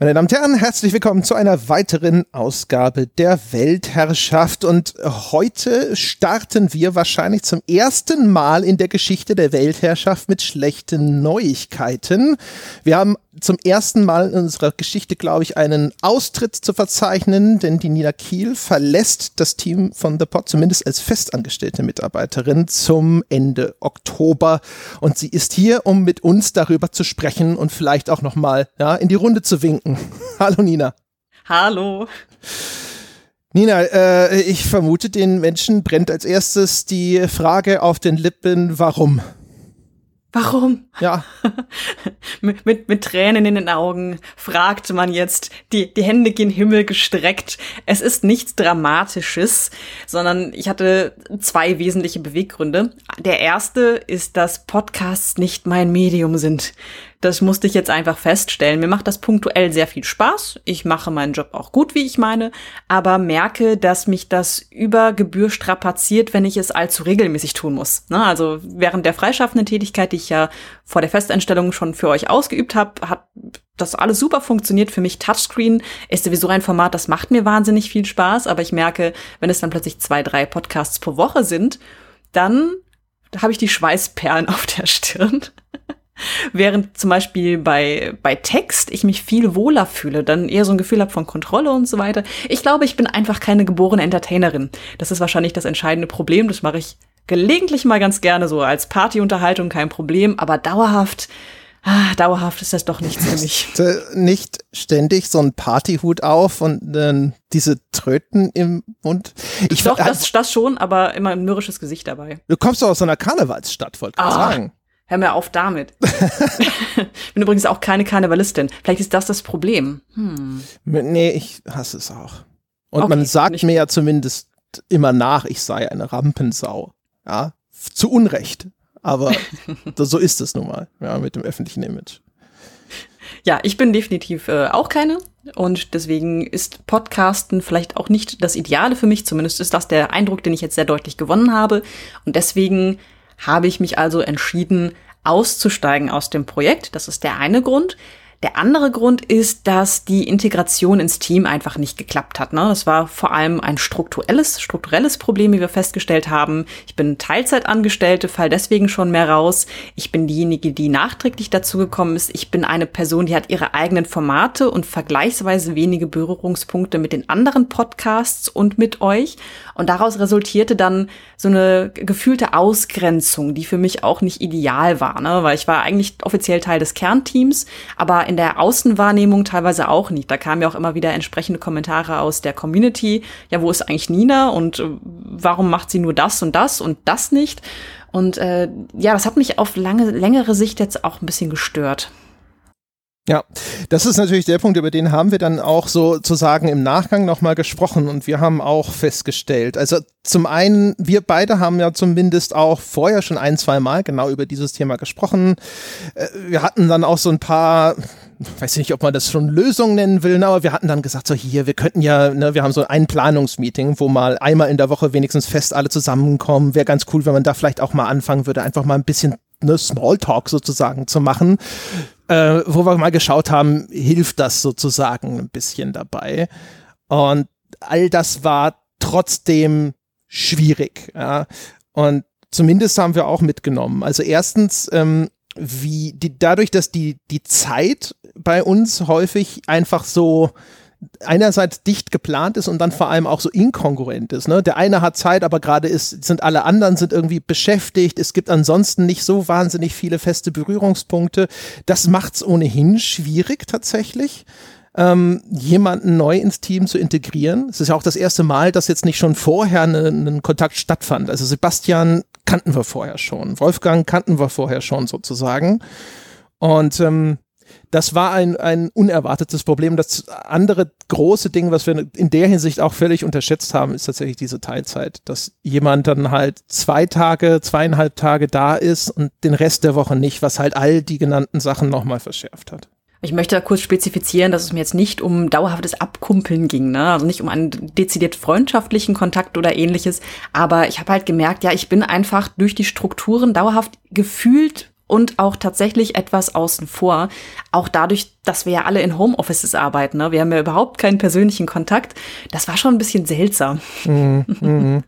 Meine Damen und Herren, herzlich willkommen zu einer weiteren Ausgabe der Weltherrschaft. Und heute starten wir wahrscheinlich zum ersten Mal in der Geschichte der Weltherrschaft mit schlechten Neuigkeiten. Wir haben zum ersten Mal in unserer Geschichte, glaube ich, einen Austritt zu verzeichnen, denn die Nina Kiel verlässt das Team von The Pod, zumindest als festangestellte Mitarbeiterin, zum Ende Oktober. Und sie ist hier, um mit uns darüber zu sprechen und vielleicht auch nochmal ja, in die Runde zu winken. Hallo Nina. Hallo. Nina, äh, ich vermute, den Menschen brennt als erstes die Frage auf den Lippen, warum? Warum? Ja. mit, mit, mit Tränen in den Augen fragt man jetzt, die, die Hände gen Himmel gestreckt. Es ist nichts Dramatisches, sondern ich hatte zwei wesentliche Beweggründe. Der erste ist, dass Podcasts nicht mein Medium sind. Das musste ich jetzt einfach feststellen. Mir macht das punktuell sehr viel Spaß. Ich mache meinen Job auch gut, wie ich meine, aber merke, dass mich das über Gebühr strapaziert, wenn ich es allzu regelmäßig tun muss. Ne? Also während der freischaffenden Tätigkeit, die ich ja vor der Festeinstellung schon für euch ausgeübt habe, hat das alles super funktioniert. Für mich Touchscreen ist sowieso ein Format, das macht mir wahnsinnig viel Spaß, aber ich merke, wenn es dann plötzlich zwei, drei Podcasts pro Woche sind, dann habe ich die Schweißperlen auf der Stirn. Während zum Beispiel bei, bei Text ich mich viel wohler fühle, dann eher so ein Gefühl habe von Kontrolle und so weiter. Ich glaube, ich bin einfach keine geborene Entertainerin. Das ist wahrscheinlich das entscheidende Problem. Das mache ich gelegentlich mal ganz gerne so als Partyunterhaltung, kein Problem. Aber dauerhaft, ah, dauerhaft ist das doch nichts für mich. Nicht ständig so ein Partyhut auf und äh, diese Tröten im Mund. Ich doch, das, das schon, aber immer ein mürrisches Gesicht dabei. Du kommst doch aus so einer Karnevalsstadt, wollte ich ah, sagen. Hör mir auf damit. bin übrigens auch keine Karnevalistin. Vielleicht ist das das Problem. Hm. Nee, ich hasse es auch. Und okay, man sagt mir ja zumindest immer nach, ich sei eine Rampensau. Ja, zu Unrecht. Aber so ist es nun mal, ja, mit dem öffentlichen Image. Ja, ich bin definitiv äh, auch keine. Und deswegen ist Podcasten vielleicht auch nicht das Ideale für mich. Zumindest ist das der Eindruck, den ich jetzt sehr deutlich gewonnen habe. Und deswegen habe ich mich also entschieden, auszusteigen aus dem Projekt. Das ist der eine Grund. Der andere Grund ist, dass die Integration ins Team einfach nicht geklappt hat. Ne? Das war vor allem ein strukturelles, strukturelles Problem, wie wir festgestellt haben. Ich bin Teilzeitangestellte, fall deswegen schon mehr raus. Ich bin diejenige, die nachträglich dazu gekommen ist. Ich bin eine Person, die hat ihre eigenen Formate und vergleichsweise wenige Berührungspunkte mit den anderen Podcasts und mit euch. Und daraus resultierte dann so eine gefühlte Ausgrenzung, die für mich auch nicht ideal war, ne? weil ich war eigentlich offiziell Teil des Kernteams, aber in der Außenwahrnehmung teilweise auch nicht. Da kamen ja auch immer wieder entsprechende Kommentare aus der Community. Ja, wo ist eigentlich Nina und äh, warum macht sie nur das und das und das nicht? Und äh, ja, das hat mich auf lange, längere Sicht jetzt auch ein bisschen gestört. Ja, das ist natürlich der Punkt, über den haben wir dann auch sozusagen im Nachgang nochmal gesprochen und wir haben auch festgestellt, also zum einen, wir beide haben ja zumindest auch vorher schon ein, zwei Mal genau über dieses Thema gesprochen. Äh, wir hatten dann auch so ein paar, weiß nicht, ob man das schon Lösungen nennen will, aber wir hatten dann gesagt, so hier, wir könnten ja, ne, wir haben so ein Planungsmeeting, wo mal einmal in der Woche wenigstens fest alle zusammenkommen. Wäre ganz cool, wenn man da vielleicht auch mal anfangen würde, einfach mal ein bisschen ne, Smalltalk sozusagen zu machen äh, wo wir mal geschaut haben, hilft das sozusagen ein bisschen dabei. Und all das war trotzdem schwierig. Ja. Und zumindest haben wir auch mitgenommen. Also erstens, ähm, wie die, dadurch, dass die, die Zeit bei uns häufig einfach so einerseits dicht geplant ist und dann vor allem auch so inkongruent ist. Ne? Der eine hat Zeit, aber gerade ist, sind alle anderen sind irgendwie beschäftigt. Es gibt ansonsten nicht so wahnsinnig viele feste Berührungspunkte. Das macht es ohnehin schwierig tatsächlich. Ähm, jemanden neu ins Team zu integrieren. Es ist ja auch das erste Mal, dass jetzt nicht schon vorher ein ne Kontakt stattfand. Also Sebastian kannten wir vorher schon, Wolfgang kannten wir vorher schon sozusagen. Und ähm, das war ein, ein unerwartetes Problem. Das andere große Ding, was wir in der Hinsicht auch völlig unterschätzt haben, ist tatsächlich diese Teilzeit. Dass jemand dann halt zwei Tage, zweieinhalb Tage da ist und den Rest der Woche nicht, was halt all die genannten Sachen nochmal verschärft hat. Ich möchte da kurz spezifizieren, dass es mir jetzt nicht um dauerhaftes Abkumpeln ging, ne? also nicht um einen dezidiert freundschaftlichen Kontakt oder ähnliches, aber ich habe halt gemerkt, ja, ich bin einfach durch die Strukturen dauerhaft gefühlt und auch tatsächlich etwas außen vor. Auch dadurch, dass wir ja alle in Homeoffices arbeiten. Ne? Wir haben ja überhaupt keinen persönlichen Kontakt. Das war schon ein bisschen seltsam. Mhm, mh.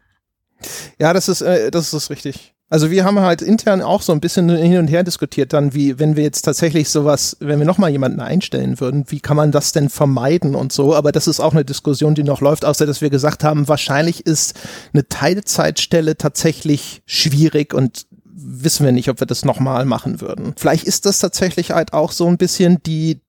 Ja, das ist, äh, das ist richtig. Also wir haben halt intern auch so ein bisschen hin und her diskutiert dann, wie, wenn wir jetzt tatsächlich sowas, wenn wir nochmal jemanden einstellen würden, wie kann man das denn vermeiden und so. Aber das ist auch eine Diskussion, die noch läuft, außer dass wir gesagt haben, wahrscheinlich ist eine Teilzeitstelle tatsächlich schwierig und wissen wir nicht, ob wir das nochmal machen würden. Vielleicht ist das tatsächlich halt auch so ein bisschen die,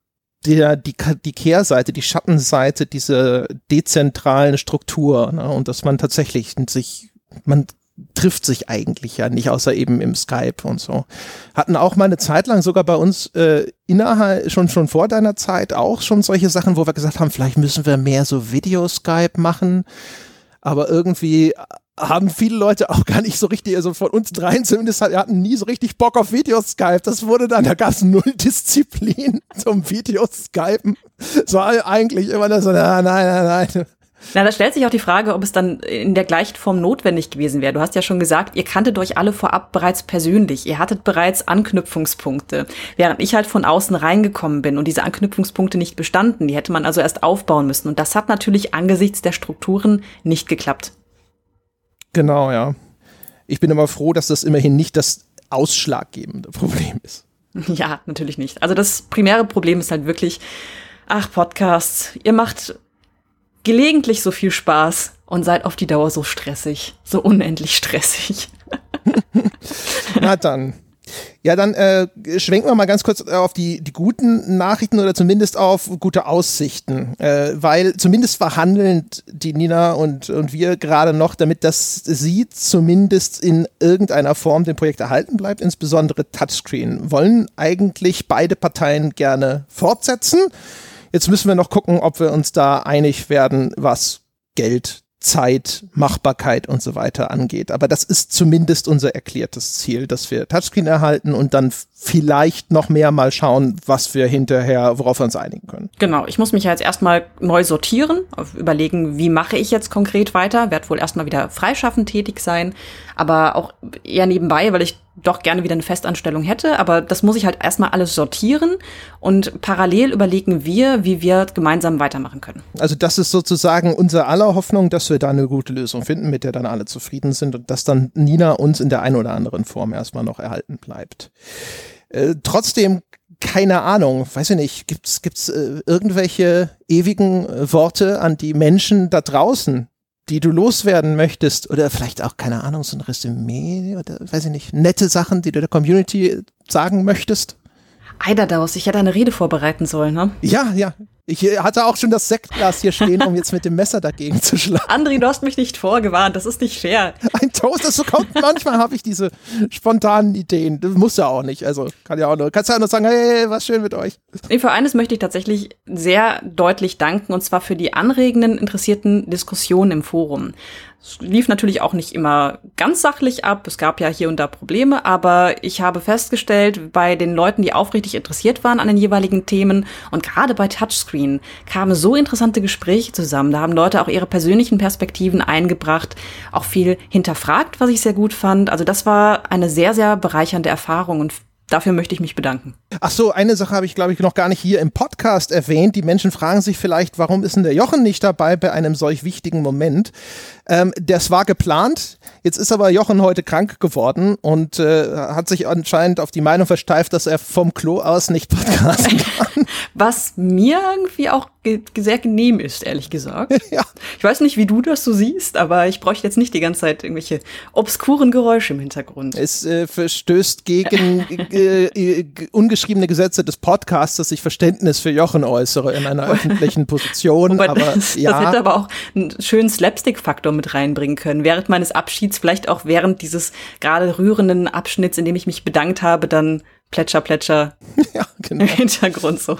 der, die, die Kehrseite, die Schattenseite dieser dezentralen Struktur ne? und dass man tatsächlich sich, man trifft sich eigentlich ja nicht, außer eben im Skype und so. Hatten auch mal eine Zeit lang sogar bei uns äh, innerhalb, schon, schon vor deiner Zeit auch schon solche Sachen, wo wir gesagt haben, vielleicht müssen wir mehr so Video-Skype machen. Aber irgendwie haben viele Leute auch gar nicht so richtig, also von uns dreien zumindest, hatten nie so richtig Bock auf Videoskype. Das wurde dann, da gab es null Disziplin zum Videoskypen. So eigentlich immer nur so, nein, nein, nein. Na, da stellt sich auch die Frage, ob es dann in der gleichen Form notwendig gewesen wäre. Du hast ja schon gesagt, ihr kanntet euch alle vorab bereits persönlich. Ihr hattet bereits Anknüpfungspunkte. Während ich halt von außen reingekommen bin und diese Anknüpfungspunkte nicht bestanden, die hätte man also erst aufbauen müssen. Und das hat natürlich angesichts der Strukturen nicht geklappt. Genau, ja. Ich bin aber froh, dass das immerhin nicht das ausschlaggebende Problem ist. Ja, natürlich nicht. Also das primäre Problem ist halt wirklich, ach, Podcasts, ihr macht gelegentlich so viel Spaß und seid auf die Dauer so stressig, so unendlich stressig. Na dann. Ja, dann äh, schwenken wir mal ganz kurz auf die, die guten Nachrichten oder zumindest auf gute Aussichten, äh, weil zumindest verhandeln die Nina und, und wir gerade noch, damit das sie zumindest in irgendeiner Form dem Projekt erhalten bleibt, insbesondere Touchscreen. Wollen eigentlich beide Parteien gerne fortsetzen. Jetzt müssen wir noch gucken, ob wir uns da einig werden, was Geld Zeit, Machbarkeit und so weiter angeht. Aber das ist zumindest unser erklärtes Ziel, dass wir Touchscreen erhalten und dann vielleicht noch mehr mal schauen, was wir hinterher, worauf wir uns einigen können. Genau, ich muss mich ja jetzt erstmal neu sortieren, überlegen, wie mache ich jetzt konkret weiter, werde wohl erstmal wieder freischaffend tätig sein, aber auch eher nebenbei, weil ich doch gerne wieder eine Festanstellung hätte, aber das muss ich halt erstmal alles sortieren und parallel überlegen wir, wie wir gemeinsam weitermachen können. Also das ist sozusagen unser aller Hoffnung, dass wir da eine gute Lösung finden, mit der dann alle zufrieden sind und dass dann Nina uns in der einen oder anderen Form erstmal noch erhalten bleibt. Äh, trotzdem keine Ahnung, weiß ich nicht, gibt's gibt's äh, irgendwelche ewigen äh, Worte an die Menschen da draußen, die du loswerden möchtest oder vielleicht auch keine Ahnung, so ein Resümee oder weiß ich nicht, nette Sachen, die du der Community sagen möchtest? Eiderdaus, ich hätte eine Rede vorbereiten sollen, ne? Ja, ja. Ich hatte auch schon das Sektglas hier stehen, um jetzt mit dem Messer dagegen zu schlagen. André, du hast mich nicht vorgewarnt, das ist nicht fair. Ein Toast, das so kommt. Manchmal habe ich diese spontanen Ideen. Das muss ja auch nicht. Also kann ja auch nur, kannst ja auch nur sagen, hey, was schön mit euch. Für eines möchte ich tatsächlich sehr deutlich danken, und zwar für die anregenden, interessierten Diskussionen im Forum. Es lief natürlich auch nicht immer ganz sachlich ab. Es gab ja hier und da Probleme, aber ich habe festgestellt, bei den Leuten, die aufrichtig interessiert waren an den jeweiligen Themen und gerade bei Touchscreen kamen so interessante Gespräche zusammen. Da haben Leute auch ihre persönlichen Perspektiven eingebracht, auch viel hinterfragt, was ich sehr gut fand. Also das war eine sehr, sehr bereichernde Erfahrung und Dafür möchte ich mich bedanken. Ach so, eine Sache habe ich, glaube ich, noch gar nicht hier im Podcast erwähnt. Die Menschen fragen sich vielleicht, warum ist denn der Jochen nicht dabei bei einem solch wichtigen Moment? Ähm, das war geplant. Jetzt ist aber Jochen heute krank geworden und äh, hat sich anscheinend auf die Meinung versteift, dass er vom Klo aus nicht podcasten kann. Was mir irgendwie auch ge sehr genehm ist, ehrlich gesagt. ja. Ich weiß nicht, wie du das so siehst, aber ich bräuchte jetzt nicht die ganze Zeit irgendwelche obskuren Geräusche im Hintergrund. Es äh, verstößt gegen äh, äh, ungeschriebene Gesetze des Podcasts, dass ich Verständnis für Jochen äußere in einer öffentlichen Position. aber, das, ja. das hätte aber auch einen schönen Slapstick-Faktor mit reinbringen können. Während meines Abschieds, vielleicht auch während dieses gerade rührenden Abschnitts, in dem ich mich bedankt habe, dann Plätscher, Plätscher ja, genau. im Hintergrund so.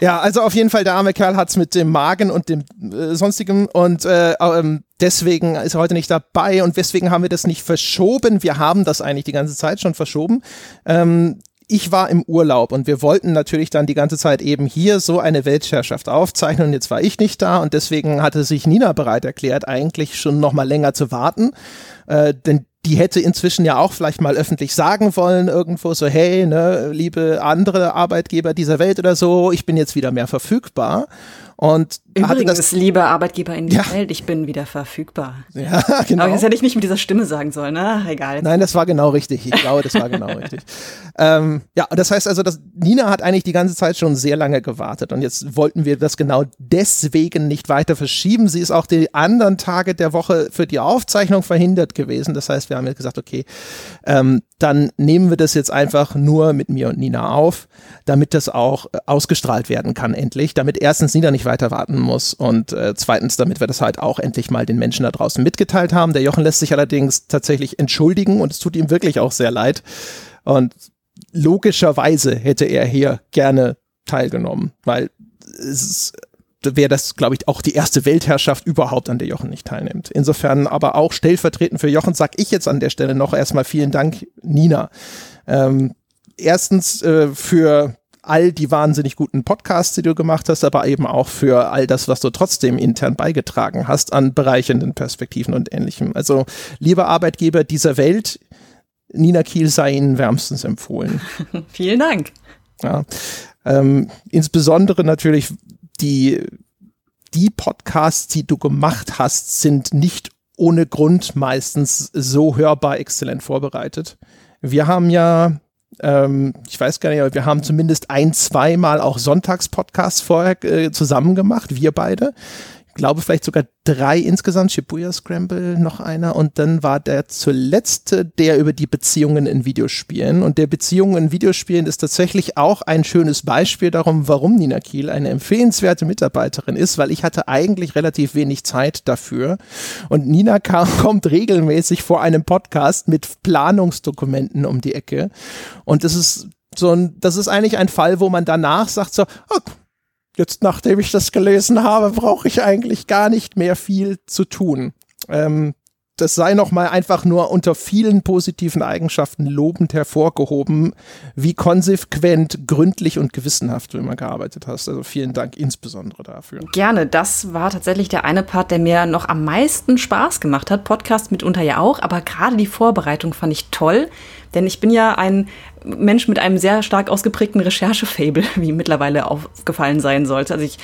Ja, also auf jeden Fall, der arme Kerl hat's mit dem Magen und dem äh, sonstigen und äh, ähm, deswegen ist er heute nicht dabei und deswegen haben wir das nicht verschoben. Wir haben das eigentlich die ganze Zeit schon verschoben. Ähm, ich war im Urlaub und wir wollten natürlich dann die ganze Zeit eben hier so eine Weltherrschaft aufzeichnen und jetzt war ich nicht da und deswegen hatte sich Nina bereit erklärt, eigentlich schon noch mal länger zu warten. Äh, denn die hätte inzwischen ja auch vielleicht mal öffentlich sagen wollen, irgendwo so, hey, ne, liebe andere Arbeitgeber dieser Welt oder so, ich bin jetzt wieder mehr verfügbar. Und Übrigens, das, liebe Arbeitgeber in der ja. Welt, ich bin wieder verfügbar. Ja, genau. Aber das hätte ich nicht mit dieser Stimme sagen sollen, ne? Egal. Nein, das war genau richtig. Ich glaube, das war genau richtig. Ähm, ja, das heißt also, dass Nina hat eigentlich die ganze Zeit schon sehr lange gewartet und jetzt wollten wir das genau deswegen nicht weiter verschieben. Sie ist auch die anderen Tage der Woche für die Aufzeichnung verhindert gewesen. Das heißt, wir haben jetzt gesagt, okay, ähm, dann nehmen wir das jetzt einfach nur mit mir und Nina auf, damit das auch äh, ausgestrahlt werden kann endlich, damit erstens Nina nicht weiter warten muss und äh, zweitens, damit wir das halt auch endlich mal den Menschen da draußen mitgeteilt haben. Der Jochen lässt sich allerdings tatsächlich entschuldigen und es tut ihm wirklich auch sehr leid und logischerweise hätte er hier gerne teilgenommen, weil es wäre das, glaube ich, auch die erste Weltherrschaft überhaupt, an der Jochen nicht teilnimmt. Insofern aber auch stellvertretend für Jochen sage ich jetzt an der Stelle noch erstmal vielen Dank, Nina. Ähm, erstens äh, für all die wahnsinnig guten Podcasts, die du gemacht hast, aber eben auch für all das, was du trotzdem intern beigetragen hast an bereichernden Perspektiven und ähnlichem. Also, lieber Arbeitgeber dieser Welt, Nina Kiel sei Ihnen wärmstens empfohlen. Vielen Dank. Ja, ähm, insbesondere natürlich die, die Podcasts, die du gemacht hast, sind nicht ohne Grund meistens so hörbar exzellent vorbereitet. Wir haben ja ähm, ich weiß gar nicht, aber wir haben zumindest ein, zweimal auch Sonntagspodcasts vorher äh, zusammen gemacht, wir beide glaube vielleicht sogar drei insgesamt, Shibuya Scramble noch einer. Und dann war der zuletzt der über die Beziehungen in Videospielen. Und der Beziehungen in Videospielen ist tatsächlich auch ein schönes Beispiel darum, warum Nina Kiel eine empfehlenswerte Mitarbeiterin ist, weil ich hatte eigentlich relativ wenig Zeit dafür. Und Nina kam, kommt regelmäßig vor einem Podcast mit Planungsdokumenten um die Ecke. Und das ist so ein, das ist eigentlich ein Fall, wo man danach sagt so, oh, jetzt nachdem ich das gelesen habe, brauche ich eigentlich gar nicht mehr viel zu tun. Ähm, das sei nochmal einfach nur unter vielen positiven Eigenschaften lobend hervorgehoben, wie konsequent, gründlich und gewissenhaft du immer gearbeitet hast. Also vielen Dank insbesondere dafür. Gerne. Das war tatsächlich der eine Part, der mir noch am meisten Spaß gemacht hat. Podcast mitunter ja auch, aber gerade die Vorbereitung fand ich toll. Denn ich bin ja ein Mensch mit einem sehr stark ausgeprägten Recherchefable, wie mittlerweile aufgefallen sein sollte. Also ich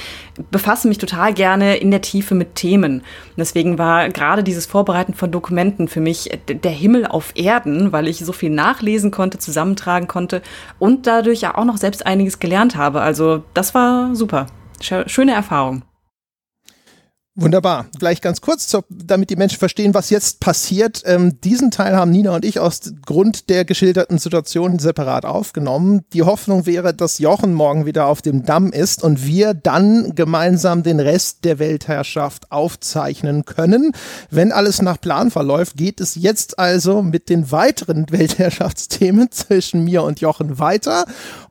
befasse mich total gerne in der Tiefe mit Themen. Deswegen war gerade dieses Vorbereiten von Dokumenten für mich der Himmel auf Erden, weil ich so viel nachlesen konnte, zusammentragen konnte und dadurch ja auch noch selbst einiges gelernt habe. Also das war super. Schöne Erfahrung. Wunderbar. Gleich ganz kurz, damit die Menschen verstehen, was jetzt passiert. Ähm, diesen Teil haben Nina und ich aus Grund der geschilderten Situation separat aufgenommen. Die Hoffnung wäre, dass Jochen morgen wieder auf dem Damm ist und wir dann gemeinsam den Rest der Weltherrschaft aufzeichnen können. Wenn alles nach Plan verläuft, geht es jetzt also mit den weiteren Weltherrschaftsthemen zwischen mir und Jochen weiter.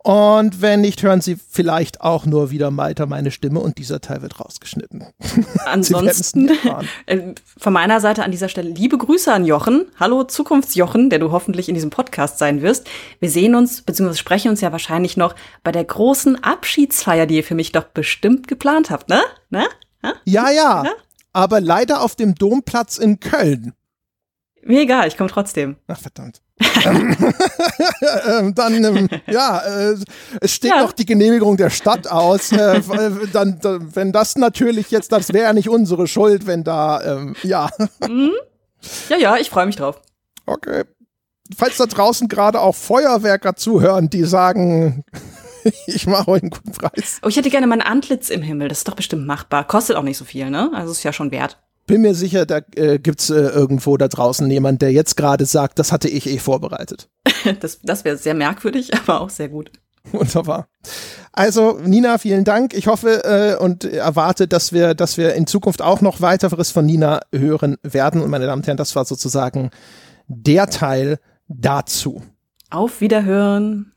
Und wenn nicht, hören Sie vielleicht auch nur wieder weiter meine Stimme und dieser Teil wird rausgeschnitten. Ansonsten äh, von meiner Seite an dieser Stelle liebe Grüße an Jochen. Hallo Zukunftsjochen, der du hoffentlich in diesem Podcast sein wirst. Wir sehen uns bzw. sprechen uns ja wahrscheinlich noch bei der großen Abschiedsfeier, die ihr für mich doch bestimmt geplant habt, ne? ne? Ja, ja. ja? Aber leider auf dem Domplatz in Köln. Mir egal, ich komme trotzdem. Ach verdammt. Ähm, dann, ähm, ja, äh, es steht ja. noch die Genehmigung der Stadt aus. Äh, äh dann, dann, wenn das natürlich jetzt, das wäre ja nicht unsere Schuld, wenn da, ähm, ja. Mhm. Ja, ja, ich freue mich drauf. Okay. Falls da draußen gerade auch Feuerwerker zuhören, die sagen, ich mache euch einen guten Preis. Oh, ich hätte gerne mein Antlitz im Himmel. Das ist doch bestimmt machbar. Kostet auch nicht so viel, ne? Also ist ja schon wert bin mir sicher, da äh, gibt's äh, irgendwo da draußen jemand, der jetzt gerade sagt, das hatte ich eh vorbereitet. das das wäre sehr merkwürdig, aber auch sehr gut. Wunderbar. Also Nina, vielen Dank. Ich hoffe äh, und erwarte, dass wir, dass wir in Zukunft auch noch weiteres von Nina hören werden. Und meine Damen und Herren, das war sozusagen der Teil dazu. Auf Wiederhören.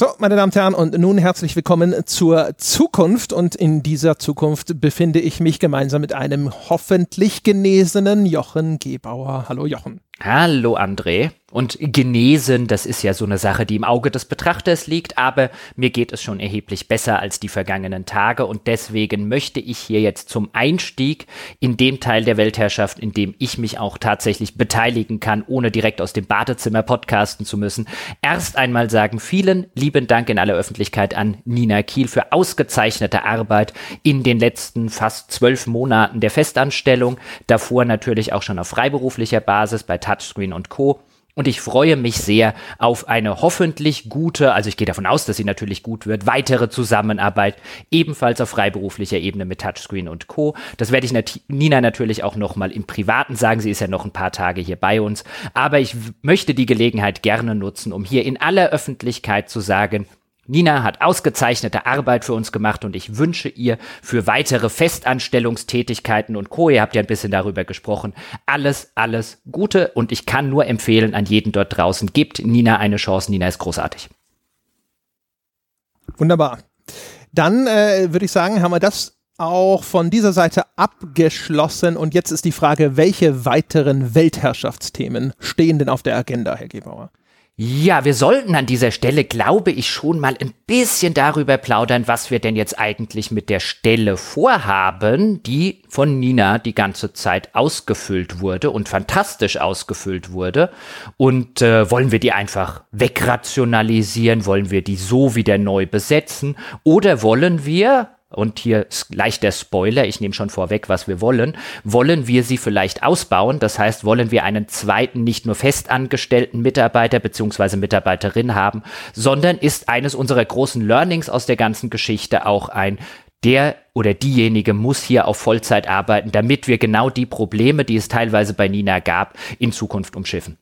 So, meine Damen und Herren, und nun herzlich willkommen zur Zukunft. Und in dieser Zukunft befinde ich mich gemeinsam mit einem hoffentlich genesenen Jochen Gebauer. Hallo Jochen. Hallo André. Und genesen, das ist ja so eine Sache, die im Auge des Betrachters liegt, aber mir geht es schon erheblich besser als die vergangenen Tage und deswegen möchte ich hier jetzt zum Einstieg in dem Teil der Weltherrschaft, in dem ich mich auch tatsächlich beteiligen kann, ohne direkt aus dem Badezimmer podcasten zu müssen, erst einmal sagen vielen lieben Dank in aller Öffentlichkeit an Nina Kiel für ausgezeichnete Arbeit in den letzten fast zwölf Monaten der Festanstellung, davor natürlich auch schon auf freiberuflicher Basis bei Touchscreen und Co. Und ich freue mich sehr auf eine hoffentlich gute, also ich gehe davon aus, dass sie natürlich gut wird, weitere Zusammenarbeit, ebenfalls auf freiberuflicher Ebene mit Touchscreen und Co. Das werde ich nat Nina natürlich auch nochmal im Privaten sagen. Sie ist ja noch ein paar Tage hier bei uns. Aber ich möchte die Gelegenheit gerne nutzen, um hier in aller Öffentlichkeit zu sagen, Nina hat ausgezeichnete Arbeit für uns gemacht und ich wünsche ihr für weitere Festanstellungstätigkeiten und Co. Ihr habt ja ein bisschen darüber gesprochen. Alles, alles Gute und ich kann nur empfehlen an jeden dort draußen, gebt Nina eine Chance. Nina ist großartig. Wunderbar. Dann äh, würde ich sagen, haben wir das auch von dieser Seite abgeschlossen und jetzt ist die Frage, welche weiteren Weltherrschaftsthemen stehen denn auf der Agenda, Herr Gebauer? Ja, wir sollten an dieser Stelle, glaube ich, schon mal ein bisschen darüber plaudern, was wir denn jetzt eigentlich mit der Stelle vorhaben, die von Nina die ganze Zeit ausgefüllt wurde und fantastisch ausgefüllt wurde. Und äh, wollen wir die einfach wegrationalisieren? Wollen wir die so wieder neu besetzen? Oder wollen wir, und hier gleich der Spoiler, ich nehme schon vorweg, was wir wollen, wollen wir sie vielleicht ausbauen? Das heißt, wollen wir einen zweiten, nicht nur festangestellten Mitarbeiter bzw. Mitarbeiterin haben, sondern ist eines unserer großen Learnings aus der ganzen Geschichte auch ein der oder diejenige muss hier auf Vollzeit arbeiten, damit wir genau die Probleme, die es teilweise bei Nina gab, in Zukunft umschiffen.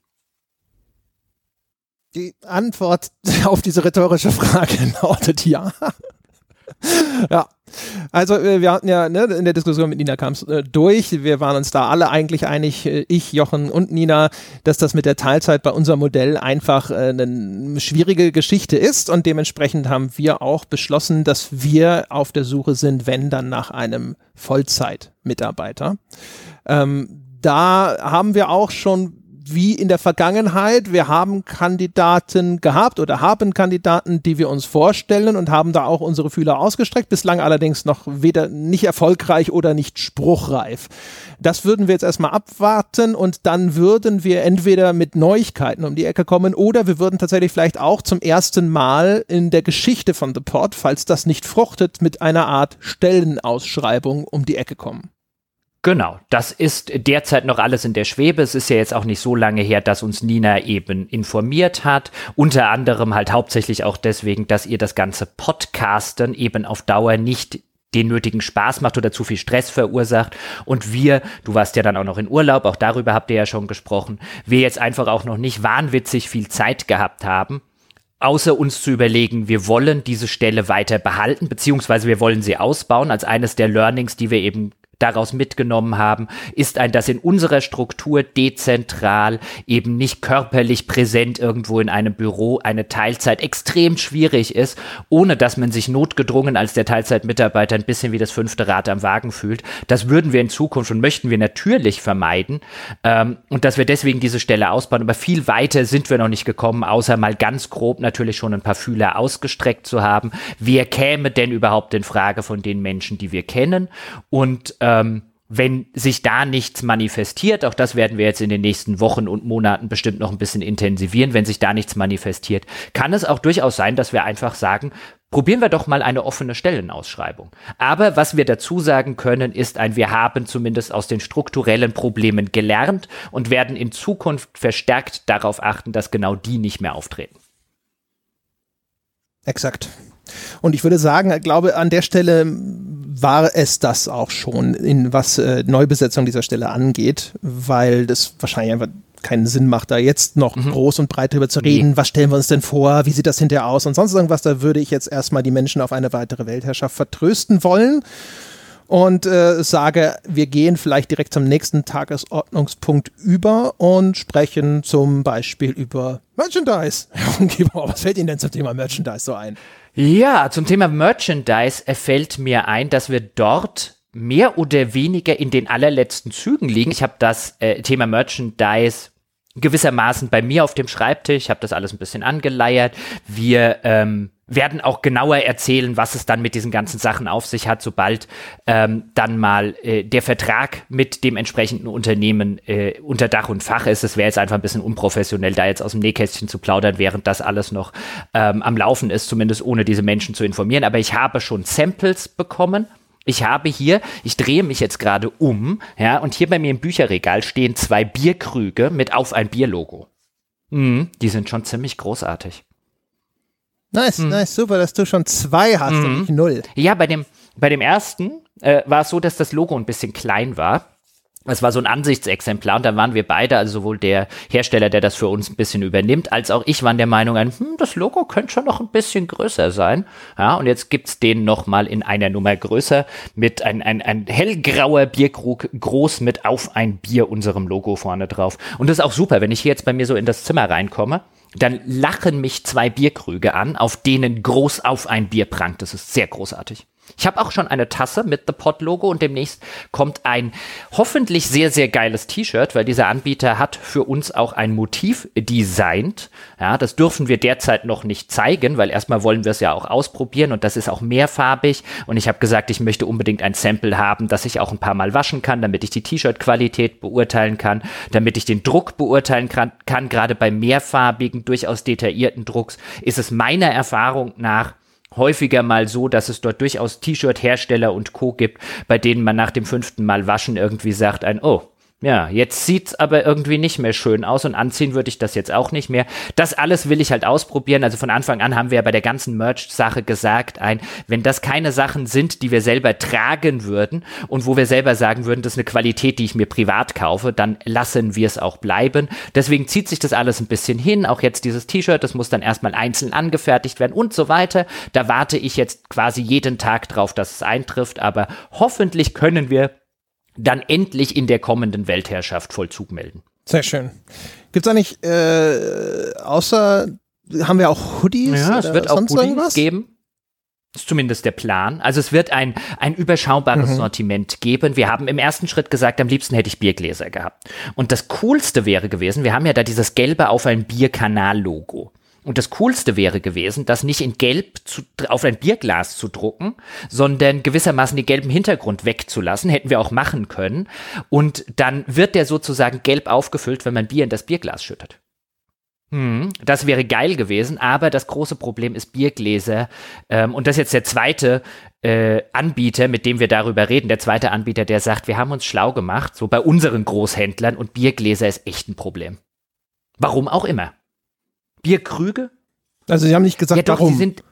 Die Antwort auf diese rhetorische Frage lautet ja. ja, also äh, wir hatten ja ne, in der Diskussion mit Nina kam es äh, durch. Wir waren uns da alle eigentlich einig, äh, ich, Jochen und Nina, dass das mit der Teilzeit bei unserem Modell einfach äh, eine schwierige Geschichte ist und dementsprechend haben wir auch beschlossen, dass wir auf der Suche sind, wenn dann nach einem Vollzeitmitarbeiter. Ähm, da haben wir auch schon wie in der Vergangenheit. Wir haben Kandidaten gehabt oder haben Kandidaten, die wir uns vorstellen und haben da auch unsere Fühler ausgestreckt, bislang allerdings noch weder nicht erfolgreich oder nicht spruchreif. Das würden wir jetzt erstmal abwarten und dann würden wir entweder mit Neuigkeiten um die Ecke kommen oder wir würden tatsächlich vielleicht auch zum ersten Mal in der Geschichte von The Pod, falls das nicht fruchtet, mit einer Art Stellenausschreibung um die Ecke kommen. Genau, das ist derzeit noch alles in der Schwebe. Es ist ja jetzt auch nicht so lange her, dass uns Nina eben informiert hat. Unter anderem halt hauptsächlich auch deswegen, dass ihr das ganze Podcasten eben auf Dauer nicht den nötigen Spaß macht oder zu viel Stress verursacht. Und wir, du warst ja dann auch noch in Urlaub, auch darüber habt ihr ja schon gesprochen, wir jetzt einfach auch noch nicht wahnwitzig viel Zeit gehabt haben, außer uns zu überlegen, wir wollen diese Stelle weiter behalten, beziehungsweise wir wollen sie ausbauen als eines der Learnings, die wir eben daraus mitgenommen haben, ist ein, dass in unserer Struktur dezentral eben nicht körperlich präsent irgendwo in einem Büro eine Teilzeit extrem schwierig ist, ohne dass man sich notgedrungen als der Teilzeitmitarbeiter ein bisschen wie das fünfte Rad am Wagen fühlt. Das würden wir in Zukunft und möchten wir natürlich vermeiden ähm, und dass wir deswegen diese Stelle ausbauen. Aber viel weiter sind wir noch nicht gekommen, außer mal ganz grob natürlich schon ein paar Fühler ausgestreckt zu haben. Wer käme denn überhaupt in Frage von den Menschen, die wir kennen? Und ähm, wenn sich da nichts manifestiert, auch das werden wir jetzt in den nächsten Wochen und Monaten bestimmt noch ein bisschen intensivieren, wenn sich da nichts manifestiert, kann es auch durchaus sein, dass wir einfach sagen, probieren wir doch mal eine offene Stellenausschreibung. Aber was wir dazu sagen können, ist ein, wir haben zumindest aus den strukturellen Problemen gelernt und werden in Zukunft verstärkt darauf achten, dass genau die nicht mehr auftreten. Exakt. Und ich würde sagen, ich glaube, an der Stelle war es das auch schon, in was äh, Neubesetzung dieser Stelle angeht, weil das wahrscheinlich einfach keinen Sinn macht, da jetzt noch mhm. groß und breit darüber zu reden. Nee. Was stellen wir uns denn vor? Wie sieht das hinterher aus? Und sonst irgendwas, da würde ich jetzt erstmal die Menschen auf eine weitere Weltherrschaft vertrösten wollen und äh, sage, wir gehen vielleicht direkt zum nächsten Tagesordnungspunkt über und sprechen zum Beispiel über Merchandise. was fällt Ihnen denn zum Thema Merchandise so ein? Ja, zum Thema Merchandise fällt mir ein, dass wir dort mehr oder weniger in den allerletzten Zügen liegen. Ich habe das äh, Thema Merchandise gewissermaßen bei mir auf dem Schreibtisch, habe das alles ein bisschen angeleiert. Wir ähm, werden auch genauer erzählen, was es dann mit diesen ganzen Sachen auf sich hat, sobald ähm, dann mal äh, der Vertrag mit dem entsprechenden Unternehmen äh, unter Dach und Fach ist. Es wäre jetzt einfach ein bisschen unprofessionell, da jetzt aus dem Nähkästchen zu plaudern, während das alles noch ähm, am Laufen ist, zumindest ohne diese Menschen zu informieren. Aber ich habe schon Samples bekommen ich habe hier, ich drehe mich jetzt gerade um, ja, und hier bei mir im Bücherregal stehen zwei Bierkrüge mit auf ein Bierlogo. Mhm, die sind schon ziemlich großartig. Nice, mhm. nice, super, dass du schon zwei hast mhm. und nicht null. Ja, bei dem, bei dem ersten äh, war es so, dass das Logo ein bisschen klein war. Es war so ein Ansichtsexemplar und da waren wir beide, also sowohl der Hersteller, der das für uns ein bisschen übernimmt, als auch ich waren der Meinung, hm, das Logo könnte schon noch ein bisschen größer sein. Ja, und jetzt gibt's den nochmal in einer Nummer größer mit ein, ein, ein hellgrauer Bierkrug groß mit auf ein Bier unserem Logo vorne drauf. Und das ist auch super, wenn ich hier jetzt bei mir so in das Zimmer reinkomme, dann lachen mich zwei Bierkrüge an, auf denen groß auf ein Bier prangt. Das ist sehr großartig. Ich habe auch schon eine Tasse mit The Pod Logo und demnächst kommt ein hoffentlich sehr, sehr geiles T-Shirt, weil dieser Anbieter hat für uns auch ein Motiv designt. Ja, das dürfen wir derzeit noch nicht zeigen, weil erstmal wollen wir es ja auch ausprobieren und das ist auch mehrfarbig. Und ich habe gesagt, ich möchte unbedingt ein Sample haben, das ich auch ein paar Mal waschen kann, damit ich die T-Shirt-Qualität beurteilen kann, damit ich den Druck beurteilen kann. kann. Gerade bei mehrfarbigen, durchaus detaillierten Drucks ist es meiner Erfahrung nach häufiger mal so, dass es dort durchaus T-Shirt-Hersteller und Co. gibt, bei denen man nach dem fünften Mal waschen irgendwie sagt ein, oh, ja, jetzt sieht's aber irgendwie nicht mehr schön aus und anziehen würde ich das jetzt auch nicht mehr. Das alles will ich halt ausprobieren. Also von Anfang an haben wir ja bei der ganzen Merch-Sache gesagt, ein, wenn das keine Sachen sind, die wir selber tragen würden und wo wir selber sagen würden, das ist eine Qualität, die ich mir privat kaufe, dann lassen wir es auch bleiben. Deswegen zieht sich das alles ein bisschen hin. Auch jetzt dieses T-Shirt, das muss dann erstmal einzeln angefertigt werden und so weiter. Da warte ich jetzt quasi jeden Tag drauf, dass es eintrifft, aber hoffentlich können wir dann endlich in der kommenden Weltherrschaft Vollzug melden. Sehr schön. Gibt es eigentlich, äh, außer, haben wir auch Hoodies? Ja, es wird auch Hoodies irgendwas? geben. Ist zumindest der Plan. Also es wird ein, ein überschaubares mhm. Sortiment geben. Wir haben im ersten Schritt gesagt, am liebsten hätte ich Biergläser gehabt. Und das Coolste wäre gewesen, wir haben ja da dieses gelbe auf ein Bierkanal-Logo. Und das Coolste wäre gewesen, das nicht in Gelb zu, auf ein Bierglas zu drucken, sondern gewissermaßen den gelben Hintergrund wegzulassen. Hätten wir auch machen können. Und dann wird der sozusagen gelb aufgefüllt, wenn man Bier in das Bierglas schüttet. Hm, das wäre geil gewesen, aber das große Problem ist Biergläser. Ähm, und das ist jetzt der zweite äh, Anbieter, mit dem wir darüber reden. Der zweite Anbieter, der sagt, wir haben uns schlau gemacht, so bei unseren Großhändlern und Biergläser ist echt ein Problem. Warum auch immer. Bierkrüge. Also Sie haben nicht gesagt, ja, doch, warum. Die sind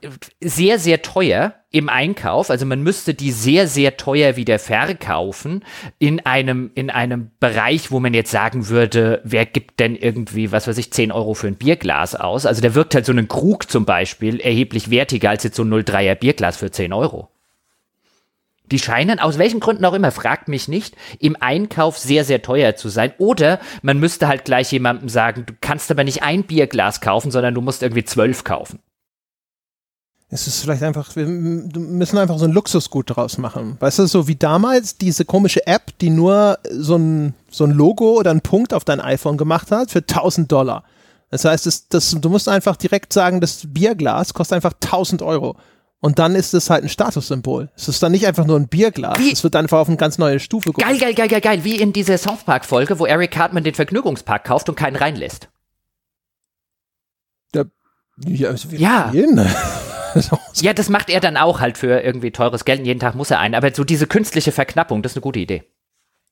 sehr, sehr teuer im Einkauf. Also man müsste die sehr, sehr teuer wieder verkaufen in einem, in einem Bereich, wo man jetzt sagen würde, wer gibt denn irgendwie, was weiß ich, 10 Euro für ein Bierglas aus? Also da wirkt halt so ein Krug zum Beispiel erheblich wertiger als jetzt so ein 03er Bierglas für 10 Euro. Die scheinen, aus welchen Gründen auch immer, fragt mich nicht, im Einkauf sehr, sehr teuer zu sein. Oder man müsste halt gleich jemandem sagen, du kannst aber nicht ein Bierglas kaufen, sondern du musst irgendwie zwölf kaufen. Es ist vielleicht einfach, wir müssen einfach so ein Luxusgut draus machen. Weißt du, so wie damals diese komische App, die nur so ein, so ein Logo oder einen Punkt auf dein iPhone gemacht hat für 1000 Dollar. Das heißt, das, das, du musst einfach direkt sagen, das Bierglas kostet einfach 1000 Euro. Und dann ist es halt ein Statussymbol. Es ist dann nicht einfach nur ein Bierglas. Wie? Es wird einfach auf eine ganz neue Stufe gehoben. Geil, geil, geil, geil, geil. Wie in dieser South Park-Folge, wo Eric Cartman den Vergnügungspark kauft und keinen reinlässt. Der, ja, also ja. ja, das macht er dann auch halt für irgendwie teures Geld und jeden Tag muss er ein. Aber so diese künstliche Verknappung, das ist eine gute Idee.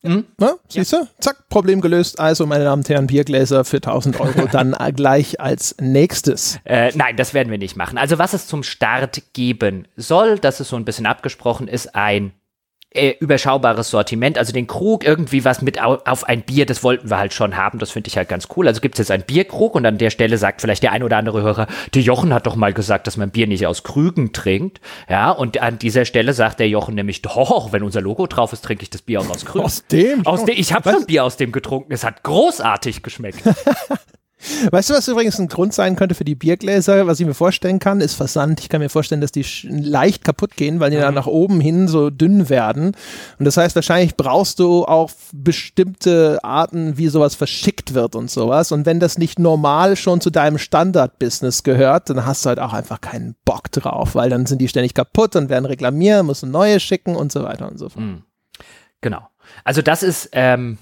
Mhm. Na, siehst du? Zack, Problem gelöst. Also, meine Damen und Herren, Biergläser für 1000 Euro dann gleich als nächstes. Äh, nein, das werden wir nicht machen. Also, was es zum Start geben soll, das ist so ein bisschen abgesprochen, ist ein äh, überschaubares Sortiment. Also den Krug, irgendwie was mit au auf ein Bier, das wollten wir halt schon haben. Das finde ich halt ganz cool. Also gibt es jetzt einen Bierkrug und an der Stelle sagt vielleicht der ein oder andere Hörer, der Jochen hat doch mal gesagt, dass man Bier nicht aus Krügen trinkt. Ja, und an dieser Stelle sagt der Jochen nämlich, doch, wenn unser Logo drauf ist, trinke ich das Bier auch aus Krügen. Aus dem? Aus dem ich habe schon Bier aus dem getrunken. Es hat großartig geschmeckt. Weißt du, was übrigens ein Grund sein könnte für die Biergläser, was ich mir vorstellen kann, ist Versand. Ich kann mir vorstellen, dass die leicht kaputt gehen, weil die mhm. dann nach oben hin so dünn werden. Und das heißt, wahrscheinlich brauchst du auch bestimmte Arten, wie sowas verschickt wird und sowas. Und wenn das nicht normal schon zu deinem Standard-Business gehört, dann hast du halt auch einfach keinen Bock drauf, weil dann sind die ständig kaputt und werden reklamiert, musst du neue schicken und so weiter und so fort. Mhm. Genau. Also das ist, ähm,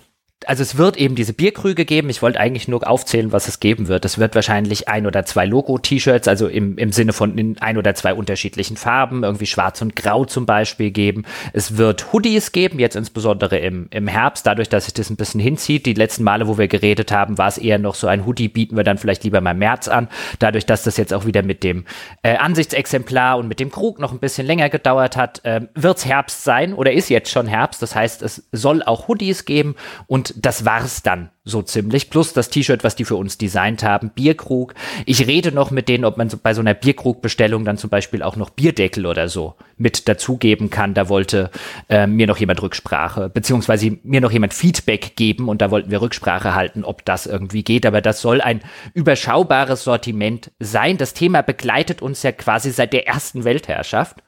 also es wird eben diese Bierkrüge geben. Ich wollte eigentlich nur aufzählen, was es geben wird. Es wird wahrscheinlich ein oder zwei Logo-T-Shirts, also im, im Sinne von in ein oder zwei unterschiedlichen Farben, irgendwie schwarz und grau zum Beispiel geben. Es wird Hoodies geben, jetzt insbesondere im, im Herbst, dadurch, dass sich das ein bisschen hinzieht. Die letzten Male, wo wir geredet haben, war es eher noch so ein Hoodie, bieten wir dann vielleicht lieber mal März an. Dadurch, dass das jetzt auch wieder mit dem äh, Ansichtsexemplar und mit dem Krug noch ein bisschen länger gedauert hat, äh, wird es Herbst sein oder ist jetzt schon Herbst. Das heißt, es soll auch Hoodies geben und das war's dann so ziemlich. Plus das T-Shirt, was die für uns designt haben, Bierkrug. Ich rede noch mit denen, ob man so bei so einer Bierkrugbestellung dann zum Beispiel auch noch Bierdeckel oder so mit dazugeben kann. Da wollte äh, mir noch jemand Rücksprache, beziehungsweise mir noch jemand Feedback geben und da wollten wir Rücksprache halten, ob das irgendwie geht. Aber das soll ein überschaubares Sortiment sein. Das Thema begleitet uns ja quasi seit der ersten Weltherrschaft.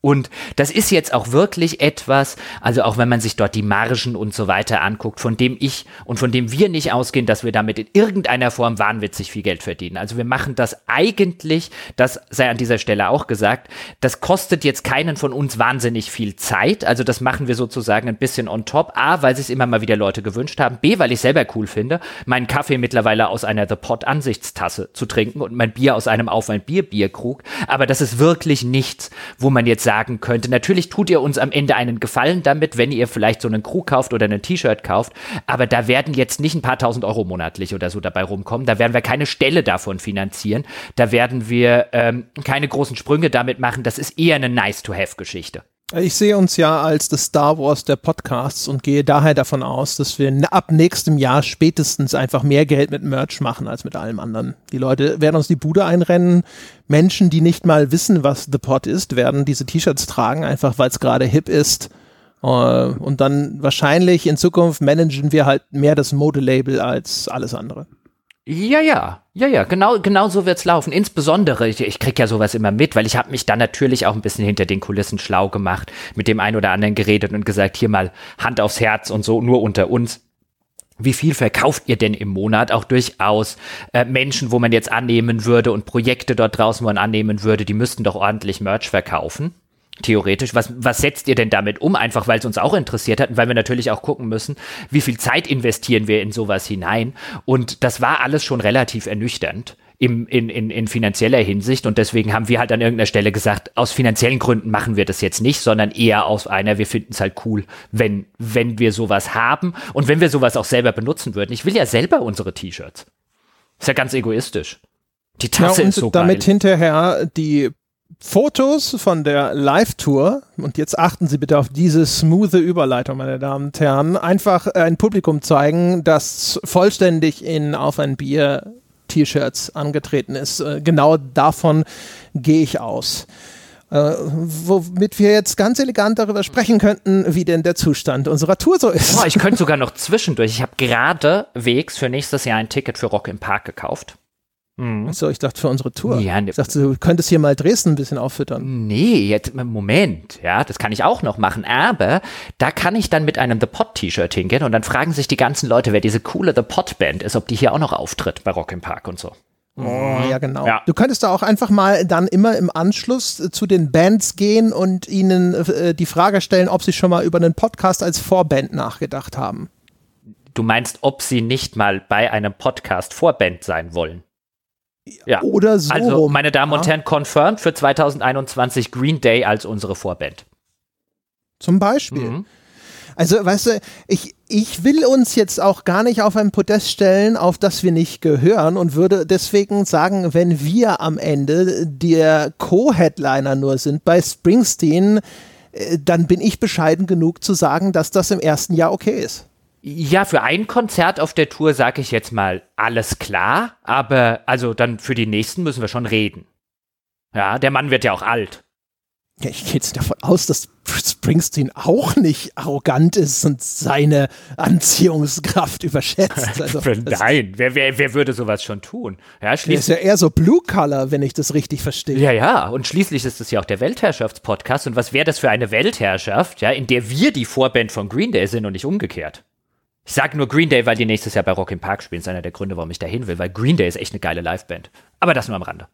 Und das ist jetzt auch wirklich etwas, also auch wenn man sich dort die Margen und so weiter anguckt, von dem ich und von dem wir nicht ausgehen, dass wir damit in irgendeiner Form wahnwitzig viel Geld verdienen. Also wir machen das eigentlich, das sei an dieser Stelle auch gesagt, das kostet jetzt keinen von uns wahnsinnig viel Zeit. Also das machen wir sozusagen ein bisschen on top. A, weil sich immer mal wieder Leute gewünscht haben. B, weil ich selber cool finde, meinen Kaffee mittlerweile aus einer The Pot Ansichtstasse zu trinken und mein Bier aus einem Auf ein Bier Bierkrug. Aber das ist wirklich nichts, wo man jetzt sagen könnte. Natürlich tut ihr uns am Ende einen Gefallen damit, wenn ihr vielleicht so einen Krug kauft oder ein T-Shirt kauft, aber da werden jetzt nicht ein paar tausend Euro monatlich oder so dabei rumkommen. Da werden wir keine Stelle davon finanzieren. Da werden wir ähm, keine großen Sprünge damit machen. Das ist eher eine Nice-to-Have-Geschichte. Ich sehe uns ja als das Star Wars der Podcasts und gehe daher davon aus, dass wir ab nächstem Jahr spätestens einfach mehr Geld mit Merch machen als mit allem anderen. Die Leute werden uns die Bude einrennen. Menschen, die nicht mal wissen, was The Pod ist, werden diese T-Shirts tragen, einfach weil es gerade hip ist. Äh, und dann wahrscheinlich in Zukunft managen wir halt mehr das Modelabel als alles andere. Ja, ja, ja, ja, genau, genau so wird's laufen. Insbesondere, ich, ich krieg ja sowas immer mit, weil ich habe mich dann natürlich auch ein bisschen hinter den Kulissen schlau gemacht, mit dem einen oder anderen geredet und gesagt, hier mal Hand aufs Herz und so, nur unter uns. Wie viel verkauft ihr denn im Monat? Auch durchaus äh, Menschen, wo man jetzt annehmen würde und Projekte dort draußen, wo man annehmen würde, die müssten doch ordentlich Merch verkaufen theoretisch. Was, was setzt ihr denn damit um? Einfach weil es uns auch interessiert hat und weil wir natürlich auch gucken müssen, wie viel Zeit investieren wir in sowas hinein. Und das war alles schon relativ ernüchternd. Im, in, in, in finanzieller Hinsicht und deswegen haben wir halt an irgendeiner Stelle gesagt, aus finanziellen Gründen machen wir das jetzt nicht, sondern eher aus einer, wir finden es halt cool, wenn, wenn wir sowas haben und wenn wir sowas auch selber benutzen würden. Ich will ja selber unsere T-Shirts. Ist ja ganz egoistisch. Die Tasse ja, und ist so damit geil. hinterher die Fotos von der Live-Tour, und jetzt achten Sie bitte auf diese smooth Überleitung, meine Damen und Herren, einfach ein Publikum zeigen, das vollständig in Auf ein Bier T-Shirts angetreten ist. Äh, genau davon gehe ich aus. Äh, womit wir jetzt ganz elegant darüber sprechen könnten, wie denn der Zustand unserer Tour so ist. Oh, ich könnte sogar noch zwischendurch. Ich habe geradewegs für nächstes Jahr ein Ticket für Rock im Park gekauft. Mhm. So, ich dachte für unsere Tour. Ja, ne, ich dachte, du könntest hier mal Dresden ein bisschen auffüttern. Nee, jetzt Moment, ja, das kann ich auch noch machen, aber da kann ich dann mit einem The Pot T-Shirt hingehen und dann fragen sich die ganzen Leute, wer diese coole The Pot Band ist, ob die hier auch noch auftritt bei Rock im Park und so. Oh, ja, genau. Ja. Du könntest da auch einfach mal dann immer im Anschluss äh, zu den Bands gehen und ihnen äh, die Frage stellen, ob sie schon mal über einen Podcast als Vorband nachgedacht haben. Du meinst, ob sie nicht mal bei einem Podcast Vorband sein wollen? Ja. Oder so. Also, meine Damen und Herren, confirmed für 2021 Green Day als unsere Vorband. Zum Beispiel. Mhm. Also, weißt du, ich, ich will uns jetzt auch gar nicht auf ein Podest stellen, auf das wir nicht gehören und würde deswegen sagen, wenn wir am Ende der Co-Headliner nur sind bei Springsteen, äh, dann bin ich bescheiden genug zu sagen, dass das im ersten Jahr okay ist. Ja, für ein Konzert auf der Tour sage ich jetzt mal alles klar, aber also dann für die nächsten müssen wir schon reden. Ja, der Mann wird ja auch alt. Ja, ich gehe jetzt davon aus, dass Springsteen auch nicht arrogant ist und seine Anziehungskraft überschätzt. Also, Nein, wer, wer, wer würde sowas schon tun? Ja, schließlich ist ja eher so Blue Color, wenn ich das richtig verstehe. Ja, ja, und schließlich ist es ja auch der Weltherrschaftspodcast. Und was wäre das für eine Weltherrschaft, ja, in der wir die Vorband von Green Day sind und nicht umgekehrt? Ich sage nur Green Day, weil die nächstes Jahr bei Rock im Park spielen. Das ist einer der Gründe, warum ich da hin will, weil Green Day ist echt eine geile Liveband. Aber das nur am Rande.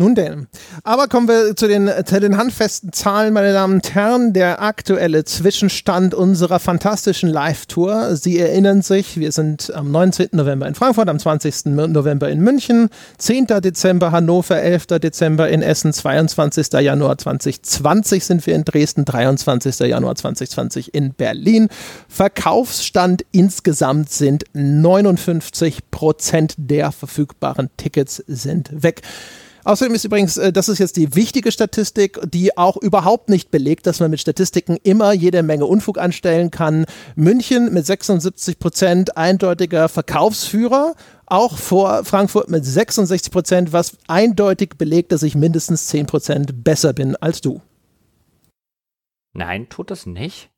Nun denn. Aber kommen wir zu den, zu den handfesten Zahlen, meine Damen und Herren. Der aktuelle Zwischenstand unserer fantastischen Live-Tour. Sie erinnern sich, wir sind am 19. November in Frankfurt, am 20. November in München, 10. Dezember Hannover, 11. Dezember in Essen, 22. Januar 2020 sind wir in Dresden, 23. Januar 2020 in Berlin. Verkaufsstand insgesamt sind 59 Prozent der verfügbaren Tickets sind weg. Außerdem ist übrigens, äh, das ist jetzt die wichtige Statistik, die auch überhaupt nicht belegt, dass man mit Statistiken immer jede Menge Unfug anstellen kann. München mit 76 Prozent eindeutiger Verkaufsführer auch vor Frankfurt mit 66 Prozent, was eindeutig belegt, dass ich mindestens 10 Prozent besser bin als du. Nein, tut das nicht.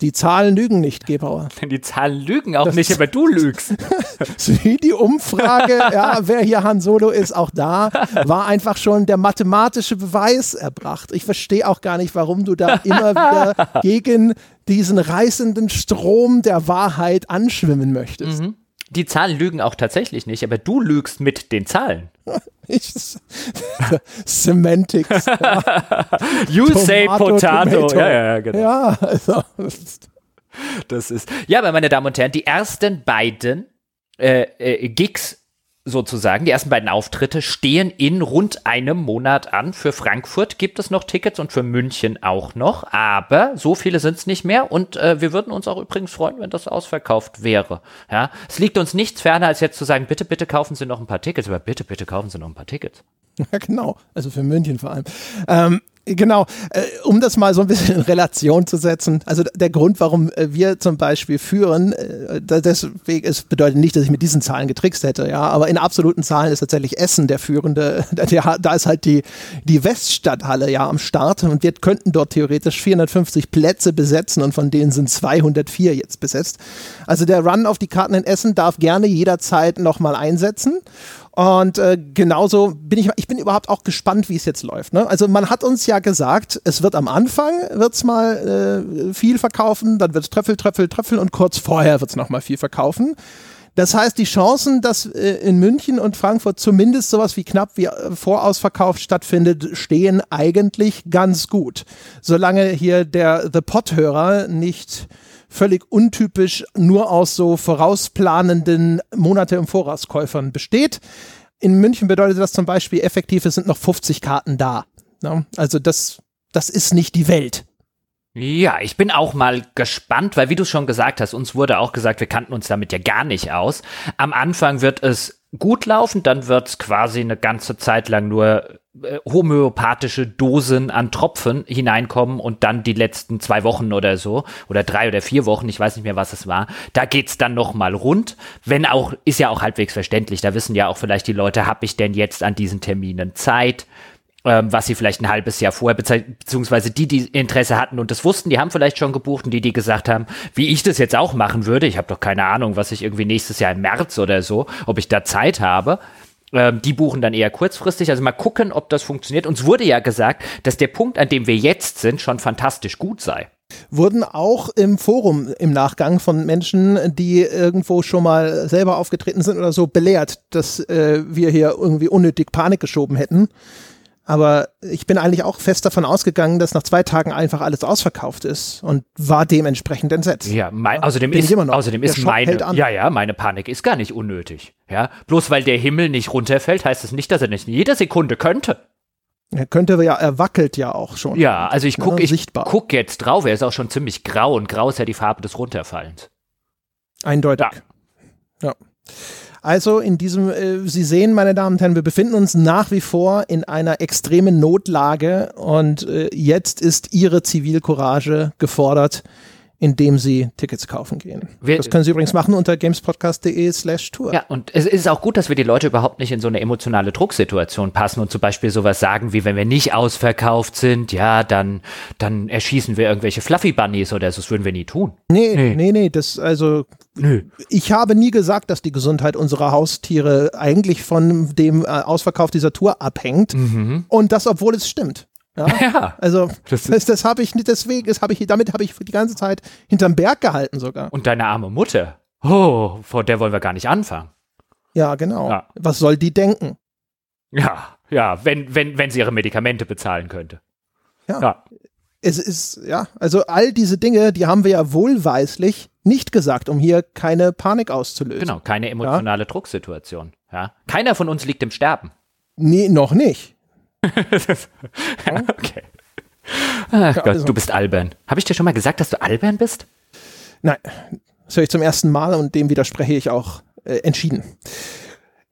Die Zahlen lügen nicht, Gebauer. Die Zahlen lügen auch das nicht, aber du lügst. Wie die Umfrage, ja, wer hier Han Solo ist, auch da, war einfach schon der mathematische Beweis erbracht. Ich verstehe auch gar nicht, warum du da immer wieder gegen diesen reißenden Strom der Wahrheit anschwimmen möchtest. Mhm. Die Zahlen lügen auch tatsächlich nicht, aber du lügst mit den Zahlen. Ich, Semantics. you Tomato, say potato. Tomato. Ja, ja, genau. Ja, also. Das ist. Ja, aber meine Damen und Herren, die ersten beiden äh, äh, Gigs sozusagen. Die ersten beiden Auftritte stehen in rund einem Monat an. Für Frankfurt gibt es noch Tickets und für München auch noch. Aber so viele sind es nicht mehr. Und äh, wir würden uns auch übrigens freuen, wenn das ausverkauft wäre. Ja, es liegt uns nichts ferner, als jetzt zu sagen, bitte, bitte kaufen Sie noch ein paar Tickets. Aber bitte, bitte kaufen Sie noch ein paar Tickets. Ja, genau. Also für München vor allem. Ähm, Genau, äh, um das mal so ein bisschen in Relation zu setzen. Also der Grund, warum äh, wir zum Beispiel führen, äh, deswegen, es bedeutet nicht, dass ich mit diesen Zahlen getrickst hätte, ja, aber in absoluten Zahlen ist tatsächlich Essen der führende. Der, da ist halt die, die Weststadthalle ja am Start und wir könnten dort theoretisch 450 Plätze besetzen und von denen sind 204 jetzt besetzt. Also der Run auf die Karten in Essen darf gerne jederzeit nochmal einsetzen. Und äh, genauso bin ich, ich bin überhaupt auch gespannt, wie es jetzt läuft. Ne? Also man hat uns ja gesagt, es wird am Anfang wird's mal äh, viel verkaufen, dann wird es Tröpfel, Tröpfel, Tröpfel und kurz vorher wird es nochmal viel verkaufen. Das heißt, die Chancen, dass äh, in München und Frankfurt zumindest sowas wie knapp wie äh, Vorausverkauf stattfindet, stehen eigentlich ganz gut. Solange hier der The Pot-Hörer nicht völlig untypisch nur aus so vorausplanenden Monate im Vorauskäufern besteht. In München bedeutet das zum Beispiel effektiv, es sind noch 50 Karten da. Ne? Also das, das ist nicht die Welt. Ja, ich bin auch mal gespannt, weil wie du schon gesagt hast, uns wurde auch gesagt, wir kannten uns damit ja gar nicht aus. Am Anfang wird es gut laufen, dann wird es quasi eine ganze Zeit lang nur äh, homöopathische Dosen an Tropfen hineinkommen und dann die letzten zwei Wochen oder so oder drei oder vier Wochen, ich weiß nicht mehr, was es war, da geht's dann noch mal rund. Wenn auch, ist ja auch halbwegs verständlich, da wissen ja auch vielleicht die Leute, habe ich denn jetzt an diesen Terminen Zeit? ähm, was sie vielleicht ein halbes Jahr vorher, beziehungsweise die, die Interesse hatten und das wussten, die haben vielleicht schon gebucht und die, die gesagt haben, wie ich das jetzt auch machen würde, ich habe doch keine Ahnung, was ich irgendwie nächstes Jahr im März oder so, ob ich da Zeit habe, ähm, die buchen dann eher kurzfristig. Also mal gucken, ob das funktioniert. Uns wurde ja gesagt, dass der Punkt, an dem wir jetzt sind, schon fantastisch gut sei. Wurden auch im Forum im Nachgang von Menschen, die irgendwo schon mal selber aufgetreten sind oder so, belehrt, dass äh, wir hier irgendwie unnötig Panik geschoben hätten. Aber ich bin eigentlich auch fest davon ausgegangen, dass nach zwei Tagen einfach alles ausverkauft ist und war dementsprechend entsetzt. Ja, mein, außerdem bin ist, außerdem ist meine, ja, ja, meine Panik ist gar nicht unnötig. Ja, bloß weil der Himmel nicht runterfällt, heißt es das nicht, dass er nicht in jeder Sekunde könnte. Er könnte ja, er wackelt ja auch schon. Ja, also ich gucke, ich guck jetzt drauf, er ist auch schon ziemlich grau und grau ist ja die Farbe des Runterfallens. Eindeutig. ja. ja. Also in diesem, äh, Sie sehen, meine Damen und Herren, wir befinden uns nach wie vor in einer extremen Notlage und äh, jetzt ist Ihre Zivilcourage gefordert, indem sie Tickets kaufen gehen. Wir, das können Sie übrigens machen unter gamespodcast.de slash tour. Ja, und es ist auch gut, dass wir die Leute überhaupt nicht in so eine emotionale Drucksituation passen und zum Beispiel sowas sagen, wie wenn wir nicht ausverkauft sind, ja, dann, dann erschießen wir irgendwelche Fluffy Bunnies oder so, das würden wir nie tun. Nee, nee, nee, nee das, also, Nö. ich habe nie gesagt, dass die Gesundheit unserer Haustiere eigentlich von dem äh, Ausverkauf dieser Tour abhängt. Mhm. Und das, obwohl es stimmt. Ja, ja also das, das, das habe ich nicht, deswegen, das hab ich, damit habe ich die ganze Zeit hinterm Berg gehalten sogar. Und deine arme Mutter, oh, vor der wollen wir gar nicht anfangen. Ja, genau. Ja. Was soll die denken? Ja, ja, wenn, wenn, wenn sie ihre Medikamente bezahlen könnte. Ja. ja. Es ist, ja, also all diese Dinge, die haben wir ja wohlweislich nicht gesagt, um hier keine Panik auszulösen. Genau, keine emotionale ja? Drucksituation. Ja. Keiner von uns liegt im Sterben. Nee, noch nicht. okay. Ach Gott, also. du bist albern. Habe ich dir schon mal gesagt, dass du albern bist? Nein, das höre ich zum ersten Mal und dem widerspreche ich auch äh, entschieden.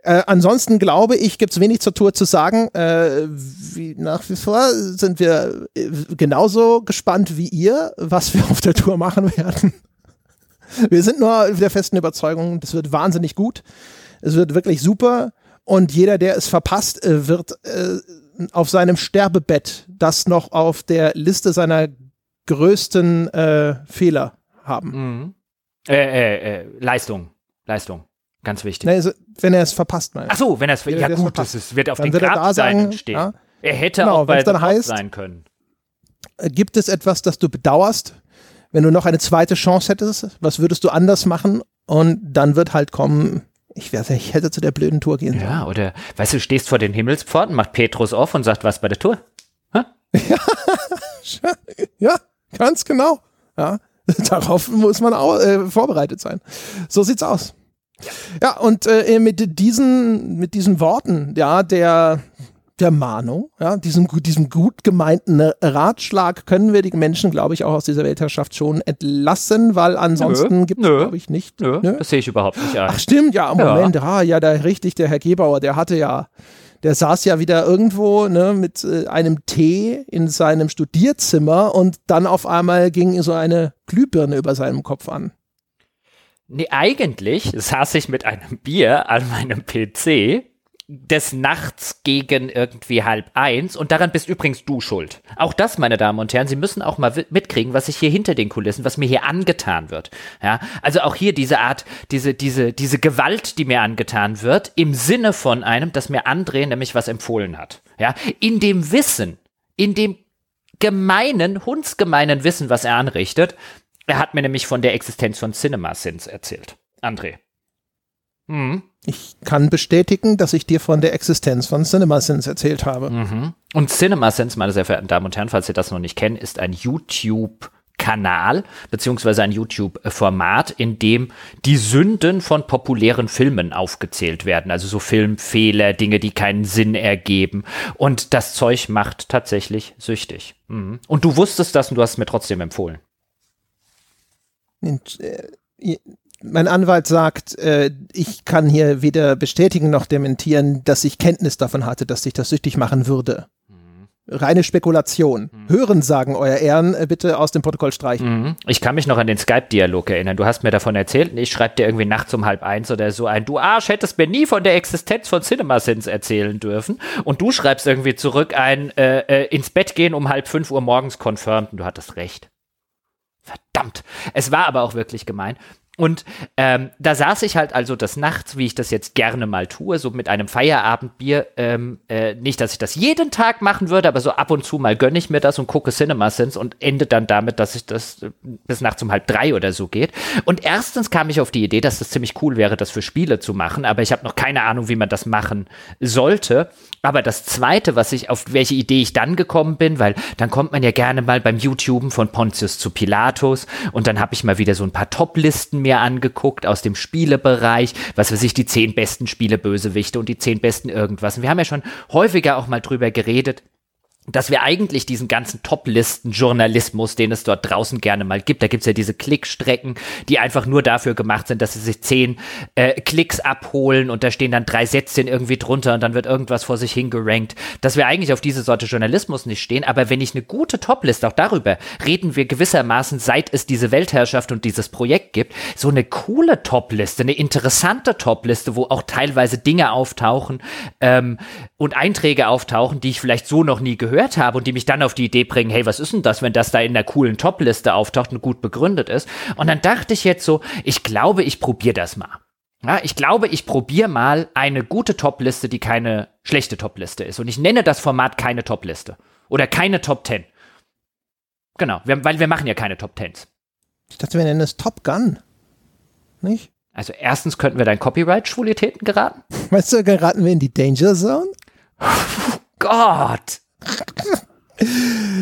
Äh, ansonsten glaube ich, gibt es wenig zur Tour zu sagen. Äh, wie nach wie vor sind wir äh, genauso gespannt wie ihr, was wir auf der Tour machen werden. Wir sind nur der festen Überzeugung, das wird wahnsinnig gut. Es wird wirklich super. Und jeder, der es verpasst, äh, wird äh, auf seinem Sterbebett das noch auf der Liste seiner größten äh, Fehler haben. Mhm. Äh, äh, äh, Leistung. Leistung. Ganz wichtig. Nee, also, wenn er es verpasst, meine Ach so, wenn er es Ja, gut, das ist, wird auf dann den Grabseiten stehen. Ja? Er hätte genau, auch bei dann heißt, sein können. Äh, gibt es etwas, das du bedauerst? Wenn du noch eine zweite Chance hättest, was würdest du anders machen? Und dann wird halt kommen, ich, weiß ich hätte zu der blöden Tour gehen sollen. Ja, oder, weißt du, stehst vor den Himmelspforten, macht Petrus auf und sagt, was bei der Tour? Ja, ja, ganz genau. Ja, darauf muss man auch äh, vorbereitet sein. So sieht's aus. Ja, ja und äh, mit diesen, mit diesen Worten, ja, der, der Mahnung, ja, diesem, diesem gut gemeinten Ratschlag können wir die Menschen, glaube ich, auch aus dieser Weltherrschaft schon entlassen, weil ansonsten gibt es, glaube ich, nicht. Nö, nö, das sehe ich überhaupt nicht ein. Ach stimmt, ja, Moment, ja, ah, ja, da richtig, der Herr Gebauer, der hatte ja, der saß ja wieder irgendwo ne, mit äh, einem Tee in seinem Studierzimmer und dann auf einmal ging so eine Glühbirne über seinem Kopf an. Nee, eigentlich saß ich mit einem Bier an meinem PC des Nachts gegen irgendwie halb eins und daran bist übrigens du schuld. Auch das, meine Damen und Herren, Sie müssen auch mal mitkriegen, was sich hier hinter den Kulissen, was mir hier angetan wird. Ja, also auch hier diese Art, diese, diese, diese Gewalt, die mir angetan wird, im Sinne von einem, dass mir André nämlich was empfohlen hat. Ja, in dem Wissen, in dem gemeinen, hundsgemeinen Wissen, was er anrichtet, er hat mir nämlich von der Existenz von CinemaSins erzählt. André. Mhm. Ich kann bestätigen, dass ich dir von der Existenz von CinemaSins erzählt habe. Mhm. Und CinemaSins, meine sehr verehrten Damen und Herren, falls ihr das noch nicht kennt, ist ein YouTube- Kanal beziehungsweise ein YouTube-Format, in dem die Sünden von populären Filmen aufgezählt werden. Also so Filmfehler, Dinge, die keinen Sinn ergeben. Und das Zeug macht tatsächlich süchtig. Mhm. Und du wusstest das und du hast es mir trotzdem empfohlen. Und, äh, mein Anwalt sagt, äh, ich kann hier weder bestätigen noch dementieren, dass ich Kenntnis davon hatte, dass sich das süchtig machen würde. Mhm. Reine Spekulation. Mhm. Hören sagen, euer Ehren, äh, bitte aus dem Protokoll streichen. Mhm. Ich kann mich noch an den Skype-Dialog erinnern. Du hast mir davon erzählt und ich schreibe dir irgendwie nachts um halb eins oder so ein, du Arsch, hättest mir nie von der Existenz von CinemaSins erzählen dürfen. Und du schreibst irgendwie zurück ein, äh, äh, ins Bett gehen um halb fünf Uhr morgens confirmed und du hattest recht. Verdammt. Es war aber auch wirklich gemein. Und ähm, da saß ich halt also des Nachts, wie ich das jetzt gerne mal tue, so mit einem Feierabendbier. Ähm, äh, nicht, dass ich das jeden Tag machen würde, aber so ab und zu mal gönne ich mir das und gucke CinemaSins und ende dann damit, dass ich das äh, bis nachts um halb drei oder so geht. Und erstens kam ich auf die Idee, dass das ziemlich cool wäre, das für Spiele zu machen, aber ich habe noch keine Ahnung, wie man das machen sollte. Aber das Zweite, was ich, auf welche Idee ich dann gekommen bin, weil dann kommt man ja gerne mal beim YouTuben von Pontius zu Pilatus und dann habe ich mal wieder so ein paar Top-Listen mir angeguckt aus dem Spielebereich, was weiß ich, die zehn besten Spielebösewichte und die zehn besten irgendwas. Und wir haben ja schon häufiger auch mal drüber geredet, dass wir eigentlich diesen ganzen Top-Listen-Journalismus, den es dort draußen gerne mal gibt, da gibt's ja diese Klickstrecken, die einfach nur dafür gemacht sind, dass sie sich zehn äh, Klicks abholen und da stehen dann drei Sätzchen irgendwie drunter und dann wird irgendwas vor sich hingerankt, dass wir eigentlich auf diese Sorte Journalismus nicht stehen. Aber wenn ich eine gute Top-Liste, auch darüber reden wir gewissermaßen, seit es diese Weltherrschaft und dieses Projekt gibt, so eine coole Top-Liste, eine interessante Top-Liste, wo auch teilweise Dinge auftauchen ähm, und Einträge auftauchen, die ich vielleicht so noch nie gehört gehört habe und die mich dann auf die Idee bringen, hey, was ist denn das, wenn das da in der coolen Top-Liste auftaucht und gut begründet ist? Und dann dachte ich jetzt so, ich glaube, ich probiere das mal. Ja, ich glaube, ich probiere mal eine gute Top-Liste, die keine schlechte Top-Liste ist. Und ich nenne das Format keine Top-Liste. Oder keine Top 10. Genau, wir, weil wir machen ja keine Top 10s. Ich dachte, wir nennen es Top Gun. Nicht? Also erstens könnten wir deinen Copyright-Schwulitäten geraten. Weißt du, geraten wir in die Danger Zone? Gott.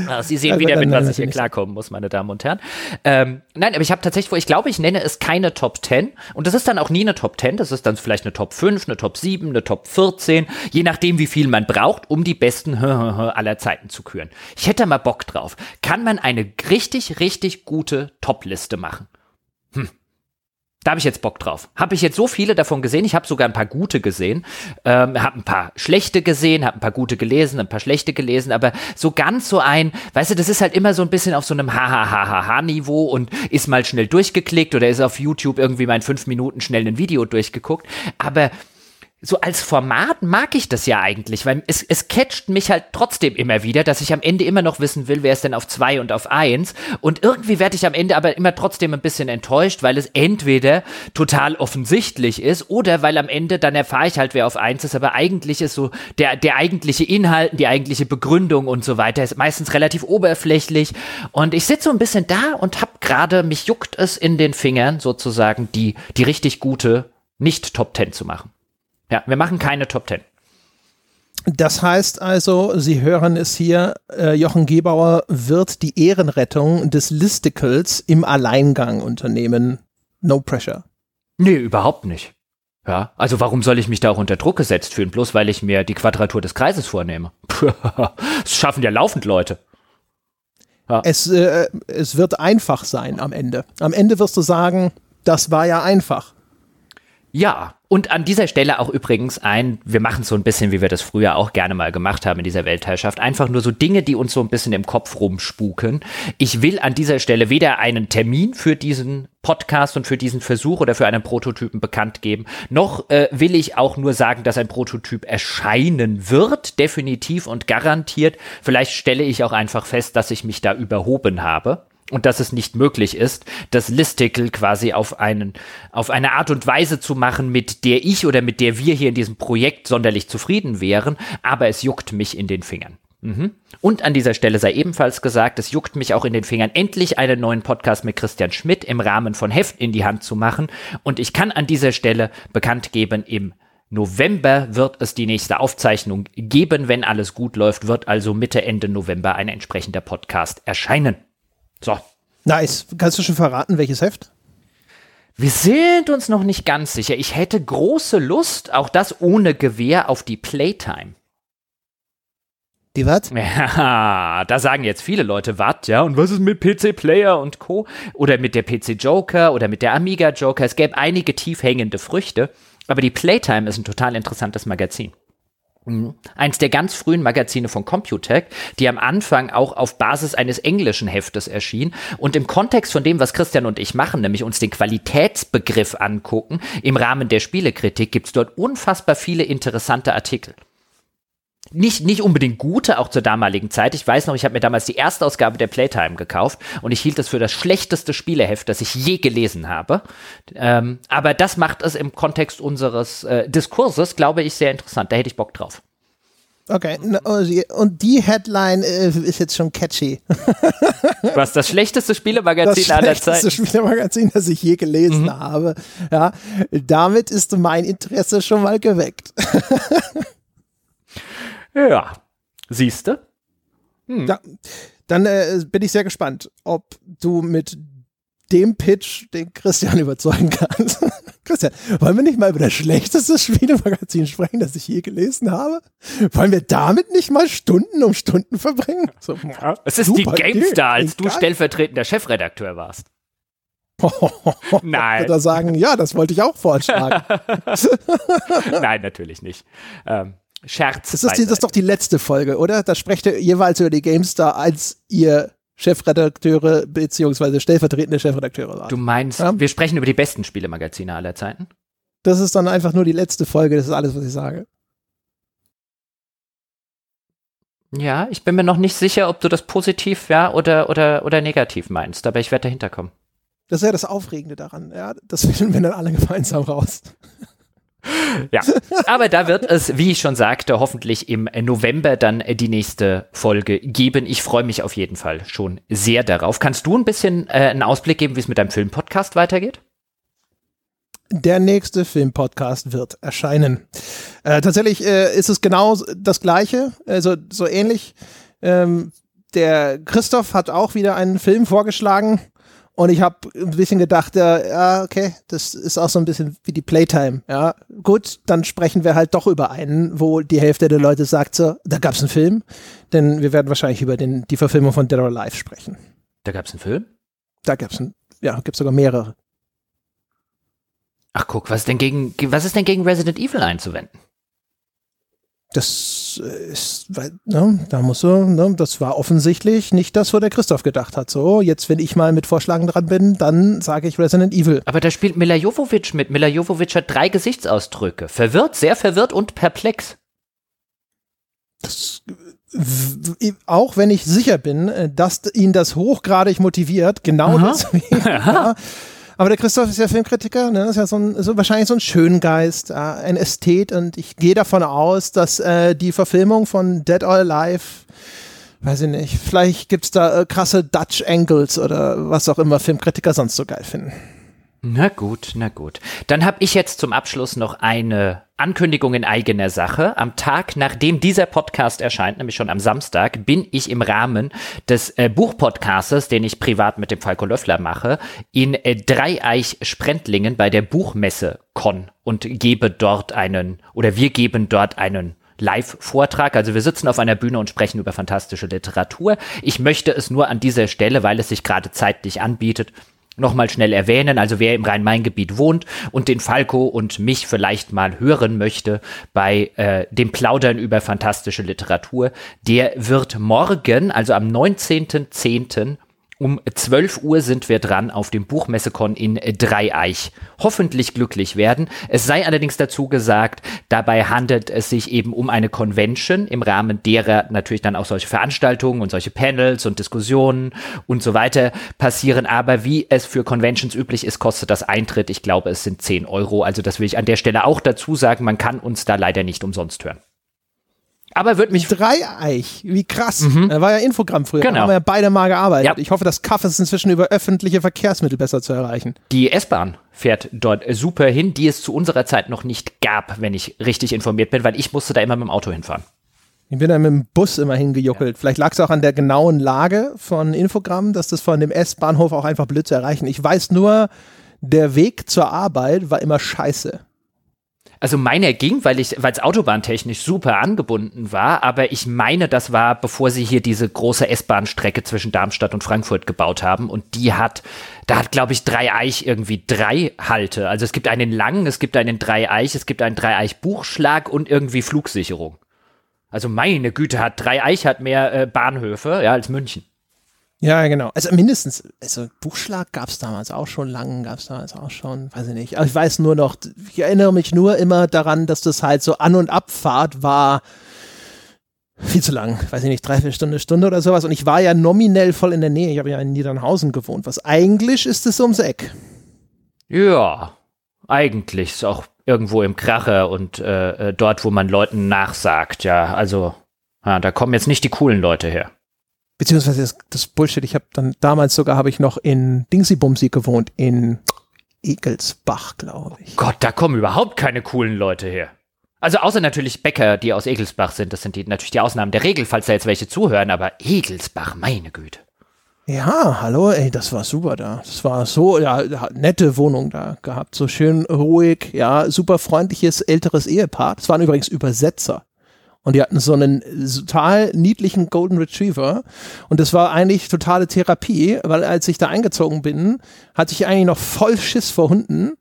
Also Sie sehen also wieder, mit was ich hier klarkommen muss, meine Damen und Herren. Ähm, nein, aber ich habe tatsächlich ich glaube, ich nenne es keine Top 10. Und das ist dann auch nie eine Top 10. Das ist dann vielleicht eine Top 5, eine Top 7, eine Top 14. Je nachdem, wie viel man braucht, um die besten aller Zeiten zu küren. Ich hätte mal Bock drauf. Kann man eine richtig, richtig gute Top-Liste machen? Da habe ich jetzt Bock drauf. Habe ich jetzt so viele davon gesehen. Ich habe sogar ein paar gute gesehen, ähm, habe ein paar schlechte gesehen, habe ein paar gute gelesen, ein paar schlechte gelesen, aber so ganz so ein, weißt du, das ist halt immer so ein bisschen auf so einem Hahaha-Niveau und ist mal schnell durchgeklickt oder ist auf YouTube irgendwie mal in fünf Minuten schnell ein Video durchgeguckt. Aber so als Format mag ich das ja eigentlich, weil es, es catcht mich halt trotzdem immer wieder, dass ich am Ende immer noch wissen will, wer ist denn auf zwei und auf eins. Und irgendwie werde ich am Ende aber immer trotzdem ein bisschen enttäuscht, weil es entweder total offensichtlich ist oder weil am Ende dann erfahre ich halt, wer auf eins ist, aber eigentlich ist so der, der eigentliche Inhalt, die eigentliche Begründung und so weiter ist meistens relativ oberflächlich. Und ich sitze so ein bisschen da und hab gerade, mich juckt es in den Fingern sozusagen, die, die richtig gute nicht Top Ten zu machen. Ja, wir machen keine Top Ten. Das heißt also, Sie hören es hier, äh, Jochen Gebauer wird die Ehrenrettung des Listicles im Alleingang unternehmen. No pressure. Nee, überhaupt nicht. Ja, also warum soll ich mich da auch unter Druck gesetzt fühlen, bloß weil ich mir die Quadratur des Kreises vornehme? das schaffen ja laufend Leute. Ja. Es, äh, es wird einfach sein am Ende. Am Ende wirst du sagen, das war ja einfach. Ja, und an dieser Stelle auch übrigens ein, wir machen so ein bisschen, wie wir das früher auch gerne mal gemacht haben in dieser Weltherrschaft, einfach nur so Dinge, die uns so ein bisschen im Kopf rumspuken. Ich will an dieser Stelle weder einen Termin für diesen Podcast und für diesen Versuch oder für einen Prototypen bekannt geben, noch äh, will ich auch nur sagen, dass ein Prototyp erscheinen wird, definitiv und garantiert. Vielleicht stelle ich auch einfach fest, dass ich mich da überhoben habe und dass es nicht möglich ist, das Listicle quasi auf einen, auf eine Art und Weise zu machen, mit der ich oder mit der wir hier in diesem Projekt sonderlich zufrieden wären, aber es juckt mich in den Fingern. Mhm. Und an dieser Stelle sei ebenfalls gesagt, es juckt mich auch in den Fingern, endlich einen neuen Podcast mit Christian Schmidt im Rahmen von Heft in die Hand zu machen. Und ich kann an dieser Stelle bekannt geben, im November wird es die nächste Aufzeichnung geben. Wenn alles gut läuft, wird also Mitte, Ende November ein entsprechender Podcast erscheinen. So. Nice. Kannst du schon verraten, welches Heft? Wir sind uns noch nicht ganz sicher. Ich hätte große Lust, auch das ohne Gewehr, auf die Playtime. Die was? Ja, da sagen jetzt viele Leute, was, ja, und was ist mit PC Player und Co. Oder mit der PC Joker oder mit der Amiga Joker. Es gäbe einige tief hängende Früchte, aber die Playtime ist ein total interessantes Magazin. Eins der ganz frühen Magazine von Computec, die am Anfang auch auf Basis eines englischen Heftes erschien und im Kontext von dem, was Christian und ich machen, nämlich uns den Qualitätsbegriff angucken, im Rahmen der Spielekritik, gibt es dort unfassbar viele interessante Artikel nicht, nicht unbedingt gute, auch zur damaligen Zeit. Ich weiß noch, ich habe mir damals die erste Ausgabe der Playtime gekauft und ich hielt es für das schlechteste Spieleheft, das ich je gelesen habe. Ähm, aber das macht es im Kontext unseres äh, Diskurses, glaube ich, sehr interessant. Da hätte ich Bock drauf. Okay, oh, und die Headline äh, ist jetzt schon catchy. Was das schlechteste Spielemagazin das aller Zeiten? Das schlechteste Spielemagazin, das ich je gelesen mhm. habe. Ja, damit ist mein Interesse schon mal geweckt. Ja, siehst du? Hm. Ja, dann äh, bin ich sehr gespannt, ob du mit dem Pitch, den Christian überzeugen kann. Christian, wollen wir nicht mal über das schlechteste Spielemagazin sprechen, das ich je gelesen habe? Wollen wir damit nicht mal Stunden um Stunden verbringen? So, es ist die GameStar, als du stellvertretender Chefredakteur warst. Nein. Oder sagen, ja, das wollte ich auch vorschlagen. Nein, natürlich nicht. Ähm, Scherz. Das ist, die, das ist doch die letzte Folge, oder? Da sprecht ihr jeweils über die GameStar, als ihr Chefredakteure beziehungsweise stellvertretende Chefredakteure waren. Du meinst, ja? wir sprechen über die besten Spielemagazine aller Zeiten? Das ist dann einfach nur die letzte Folge, das ist alles, was ich sage. Ja, ich bin mir noch nicht sicher, ob du das positiv ja, oder, oder, oder negativ meinst, aber ich werde dahinter kommen. Das ist ja das Aufregende daran, ja. Das finden wir dann alle gemeinsam raus. Ja, aber da wird es, wie ich schon sagte, hoffentlich im November dann die nächste Folge geben. Ich freue mich auf jeden Fall schon sehr darauf. Kannst du ein bisschen äh, einen Ausblick geben, wie es mit deinem Filmpodcast weitergeht? Der nächste Filmpodcast wird erscheinen. Äh, tatsächlich äh, ist es genau das Gleiche, also so ähnlich. Ähm, der Christoph hat auch wieder einen Film vorgeschlagen und ich habe ein bisschen gedacht, ja, okay, das ist auch so ein bisschen wie die Playtime. Ja, gut, dann sprechen wir halt doch über einen, wo die Hälfte der Leute sagt so, da gab es einen Film, denn wir werden wahrscheinlich über den, die Verfilmung von Dead or Alive sprechen. Da gab es einen Film? Da gab es einen, ja, gibt sogar mehrere. Ach guck, was ist denn gegen, was ist denn gegen Resident Evil einzuwenden? Das ist, ne, da muss so, ne, das war offensichtlich nicht das, wo der Christoph gedacht hat. So, jetzt, wenn ich mal mit Vorschlagen dran bin, dann sage ich Resident Evil. Aber da spielt Mila Jovovich mit. Mila Jovovich hat drei Gesichtsausdrücke. Verwirrt, sehr verwirrt und perplex. Das, auch wenn ich sicher bin, äh, dass ihn das hochgradig motiviert, genau Aha. deswegen. Ja, aber der Christoph ist ja Filmkritiker, ne? ist ja so, ein, so wahrscheinlich so ein Schöngeist, äh, ein Ästhet und ich gehe davon aus, dass äh, die Verfilmung von Dead or Alive weiß ich nicht, vielleicht gibt es da äh, krasse Dutch Angles oder was auch immer Filmkritiker sonst so geil finden. Na gut, na gut. Dann habe ich jetzt zum Abschluss noch eine Ankündigung in eigener Sache. Am Tag, nachdem dieser Podcast erscheint, nämlich schon am Samstag, bin ich im Rahmen des äh, Buchpodcastes, den ich privat mit dem Falco Löffler mache, in äh, Dreieich-Sprendlingen bei der Buchmesse Con und gebe dort einen, oder wir geben dort einen Live-Vortrag. Also wir sitzen auf einer Bühne und sprechen über fantastische Literatur. Ich möchte es nur an dieser Stelle, weil es sich gerade zeitlich anbietet, nochmal schnell erwähnen. Also wer im Rhein-Main-Gebiet wohnt und den Falco und mich vielleicht mal hören möchte bei äh, dem Plaudern über fantastische Literatur, der wird morgen, also am 19.10., um 12 Uhr sind wir dran auf dem Buchmessekon in Dreieich. Hoffentlich glücklich werden. Es sei allerdings dazu gesagt, dabei handelt es sich eben um eine Convention, im Rahmen derer natürlich dann auch solche Veranstaltungen und solche Panels und Diskussionen und so weiter passieren. Aber wie es für Conventions üblich ist, kostet das Eintritt. Ich glaube, es sind 10 Euro. Also das will ich an der Stelle auch dazu sagen. Man kann uns da leider nicht umsonst hören. Aber wird mich. Dreieich, wie krass. Mhm. Da war ja Infogramm früher. Genau. Da haben wir ja beide mal gearbeitet. Ja. Ich hoffe, das Kaff ist inzwischen über öffentliche Verkehrsmittel besser zu erreichen. Die S-Bahn fährt dort super hin, die es zu unserer Zeit noch nicht gab, wenn ich richtig informiert bin, weil ich musste da immer mit dem Auto hinfahren. Ich bin da mit dem Bus immer hingejuckelt. Ja. Vielleicht lag es auch an der genauen Lage von Infogramm, dass das von dem S-Bahnhof auch einfach blöd zu erreichen. Ich weiß nur, der Weg zur Arbeit war immer scheiße. Also meiner ging, weil ich, weil es autobahntechnisch super angebunden war, aber ich meine, das war, bevor sie hier diese große S-Bahn-Strecke zwischen Darmstadt und Frankfurt gebaut haben. Und die hat, da hat, glaube ich, Dreieich irgendwie drei Halte. Also es gibt einen langen, es gibt einen Dreieich, es gibt einen Dreieich-Buchschlag und irgendwie Flugsicherung. Also meine Güte, hat Dreieich hat mehr äh, Bahnhöfe, ja, als München. Ja, genau. Also mindestens, also Buchschlag gab es damals auch schon, lang gab es damals auch schon, weiß ich nicht. Aber ich weiß nur noch, ich erinnere mich nur immer daran, dass das halt so An- und Abfahrt war viel zu lang, weiß ich nicht, dreiviertel Stunde, Stunde oder sowas. Und ich war ja nominell voll in der Nähe. Ich habe ja in Niedernhausen gewohnt. Was eigentlich ist es ums Eck. Ja, eigentlich ist auch irgendwo im Kracher und äh, äh, dort, wo man Leuten nachsagt. Ja, also ja, da kommen jetzt nicht die coolen Leute her beziehungsweise das, das Bullshit, ich habe dann damals sogar habe ich noch in Dingsy-Bumsy gewohnt, in Egelsbach, glaube ich. Gott, da kommen überhaupt keine coolen Leute her. Also außer natürlich Bäcker, die aus Egelsbach sind, das sind die, natürlich die Ausnahmen der Regel, falls da jetzt welche zuhören, aber Egelsbach, meine Güte. Ja, hallo, ey, das war super da. Das war so, ja, nette Wohnung da gehabt. So schön ruhig, ja, super freundliches älteres Ehepaar. Das waren übrigens Übersetzer. Und die hatten so einen total niedlichen Golden Retriever. Und das war eigentlich totale Therapie, weil als ich da eingezogen bin, hatte ich eigentlich noch voll Schiss vor Hunden.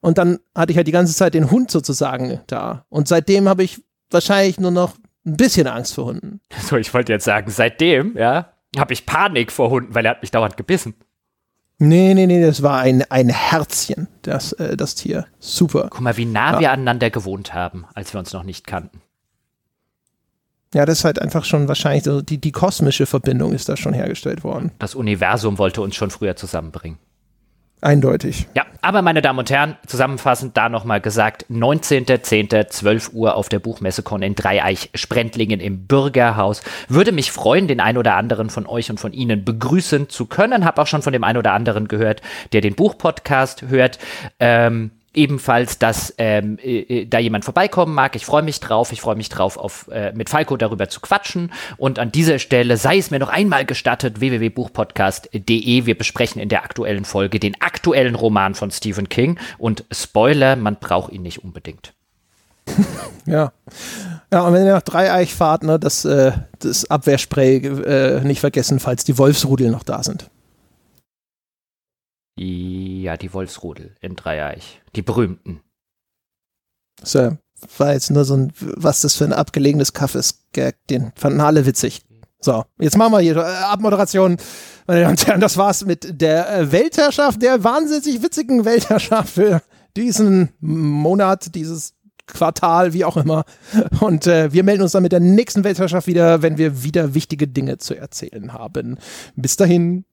Und dann hatte ich halt die ganze Zeit den Hund sozusagen da. Und seitdem habe ich wahrscheinlich nur noch ein bisschen Angst vor Hunden. So, ich wollte jetzt sagen, seitdem, ja, habe ich Panik vor Hunden, weil er hat mich dauernd gebissen. Nee, nee, nee, das war ein, ein Herzchen, das, äh, das Tier. Super. Guck mal, wie nah ja. wir aneinander gewohnt haben, als wir uns noch nicht kannten. Ja, das ist halt einfach schon wahrscheinlich so, die, die kosmische Verbindung ist da schon hergestellt worden. Das Universum wollte uns schon früher zusammenbringen. Eindeutig. Ja, aber meine Damen und Herren, zusammenfassend da nochmal gesagt, 19.10., 12 Uhr auf der Buchmessekon in Dreieich, Sprendlingen im Bürgerhaus. Würde mich freuen, den ein oder anderen von euch und von Ihnen begrüßen zu können. Hab auch schon von dem ein oder anderen gehört, der den Buchpodcast hört. Ähm, ebenfalls, dass ähm, äh, äh, da jemand vorbeikommen mag. Ich freue mich drauf. Ich freue mich drauf, auf, äh, mit Falco darüber zu quatschen. Und an dieser Stelle sei es mir noch einmal gestattet, www.buchpodcast.de. Wir besprechen in der aktuellen Folge den aktuellen Roman von Stephen King. Und Spoiler, man braucht ihn nicht unbedingt. ja. Ja, und wenn ihr nach Dreieich fahrt, ne, das, äh, das Abwehrspray äh, nicht vergessen, falls die Wolfsrudel noch da sind. Ja, die Wolfsrudel in Dreieich. Die berühmten. So, war jetzt nur so ein, was das für ein abgelegenes Kaff ist, den fanden alle witzig. So, jetzt machen wir hier äh, Abmoderation. Meine Damen und Herren, das war's mit der äh, Weltherrschaft, der wahnsinnig witzigen Weltherrschaft für diesen Monat, dieses Quartal, wie auch immer. Und äh, wir melden uns dann mit der nächsten Weltherrschaft wieder, wenn wir wieder wichtige Dinge zu erzählen haben. Bis dahin.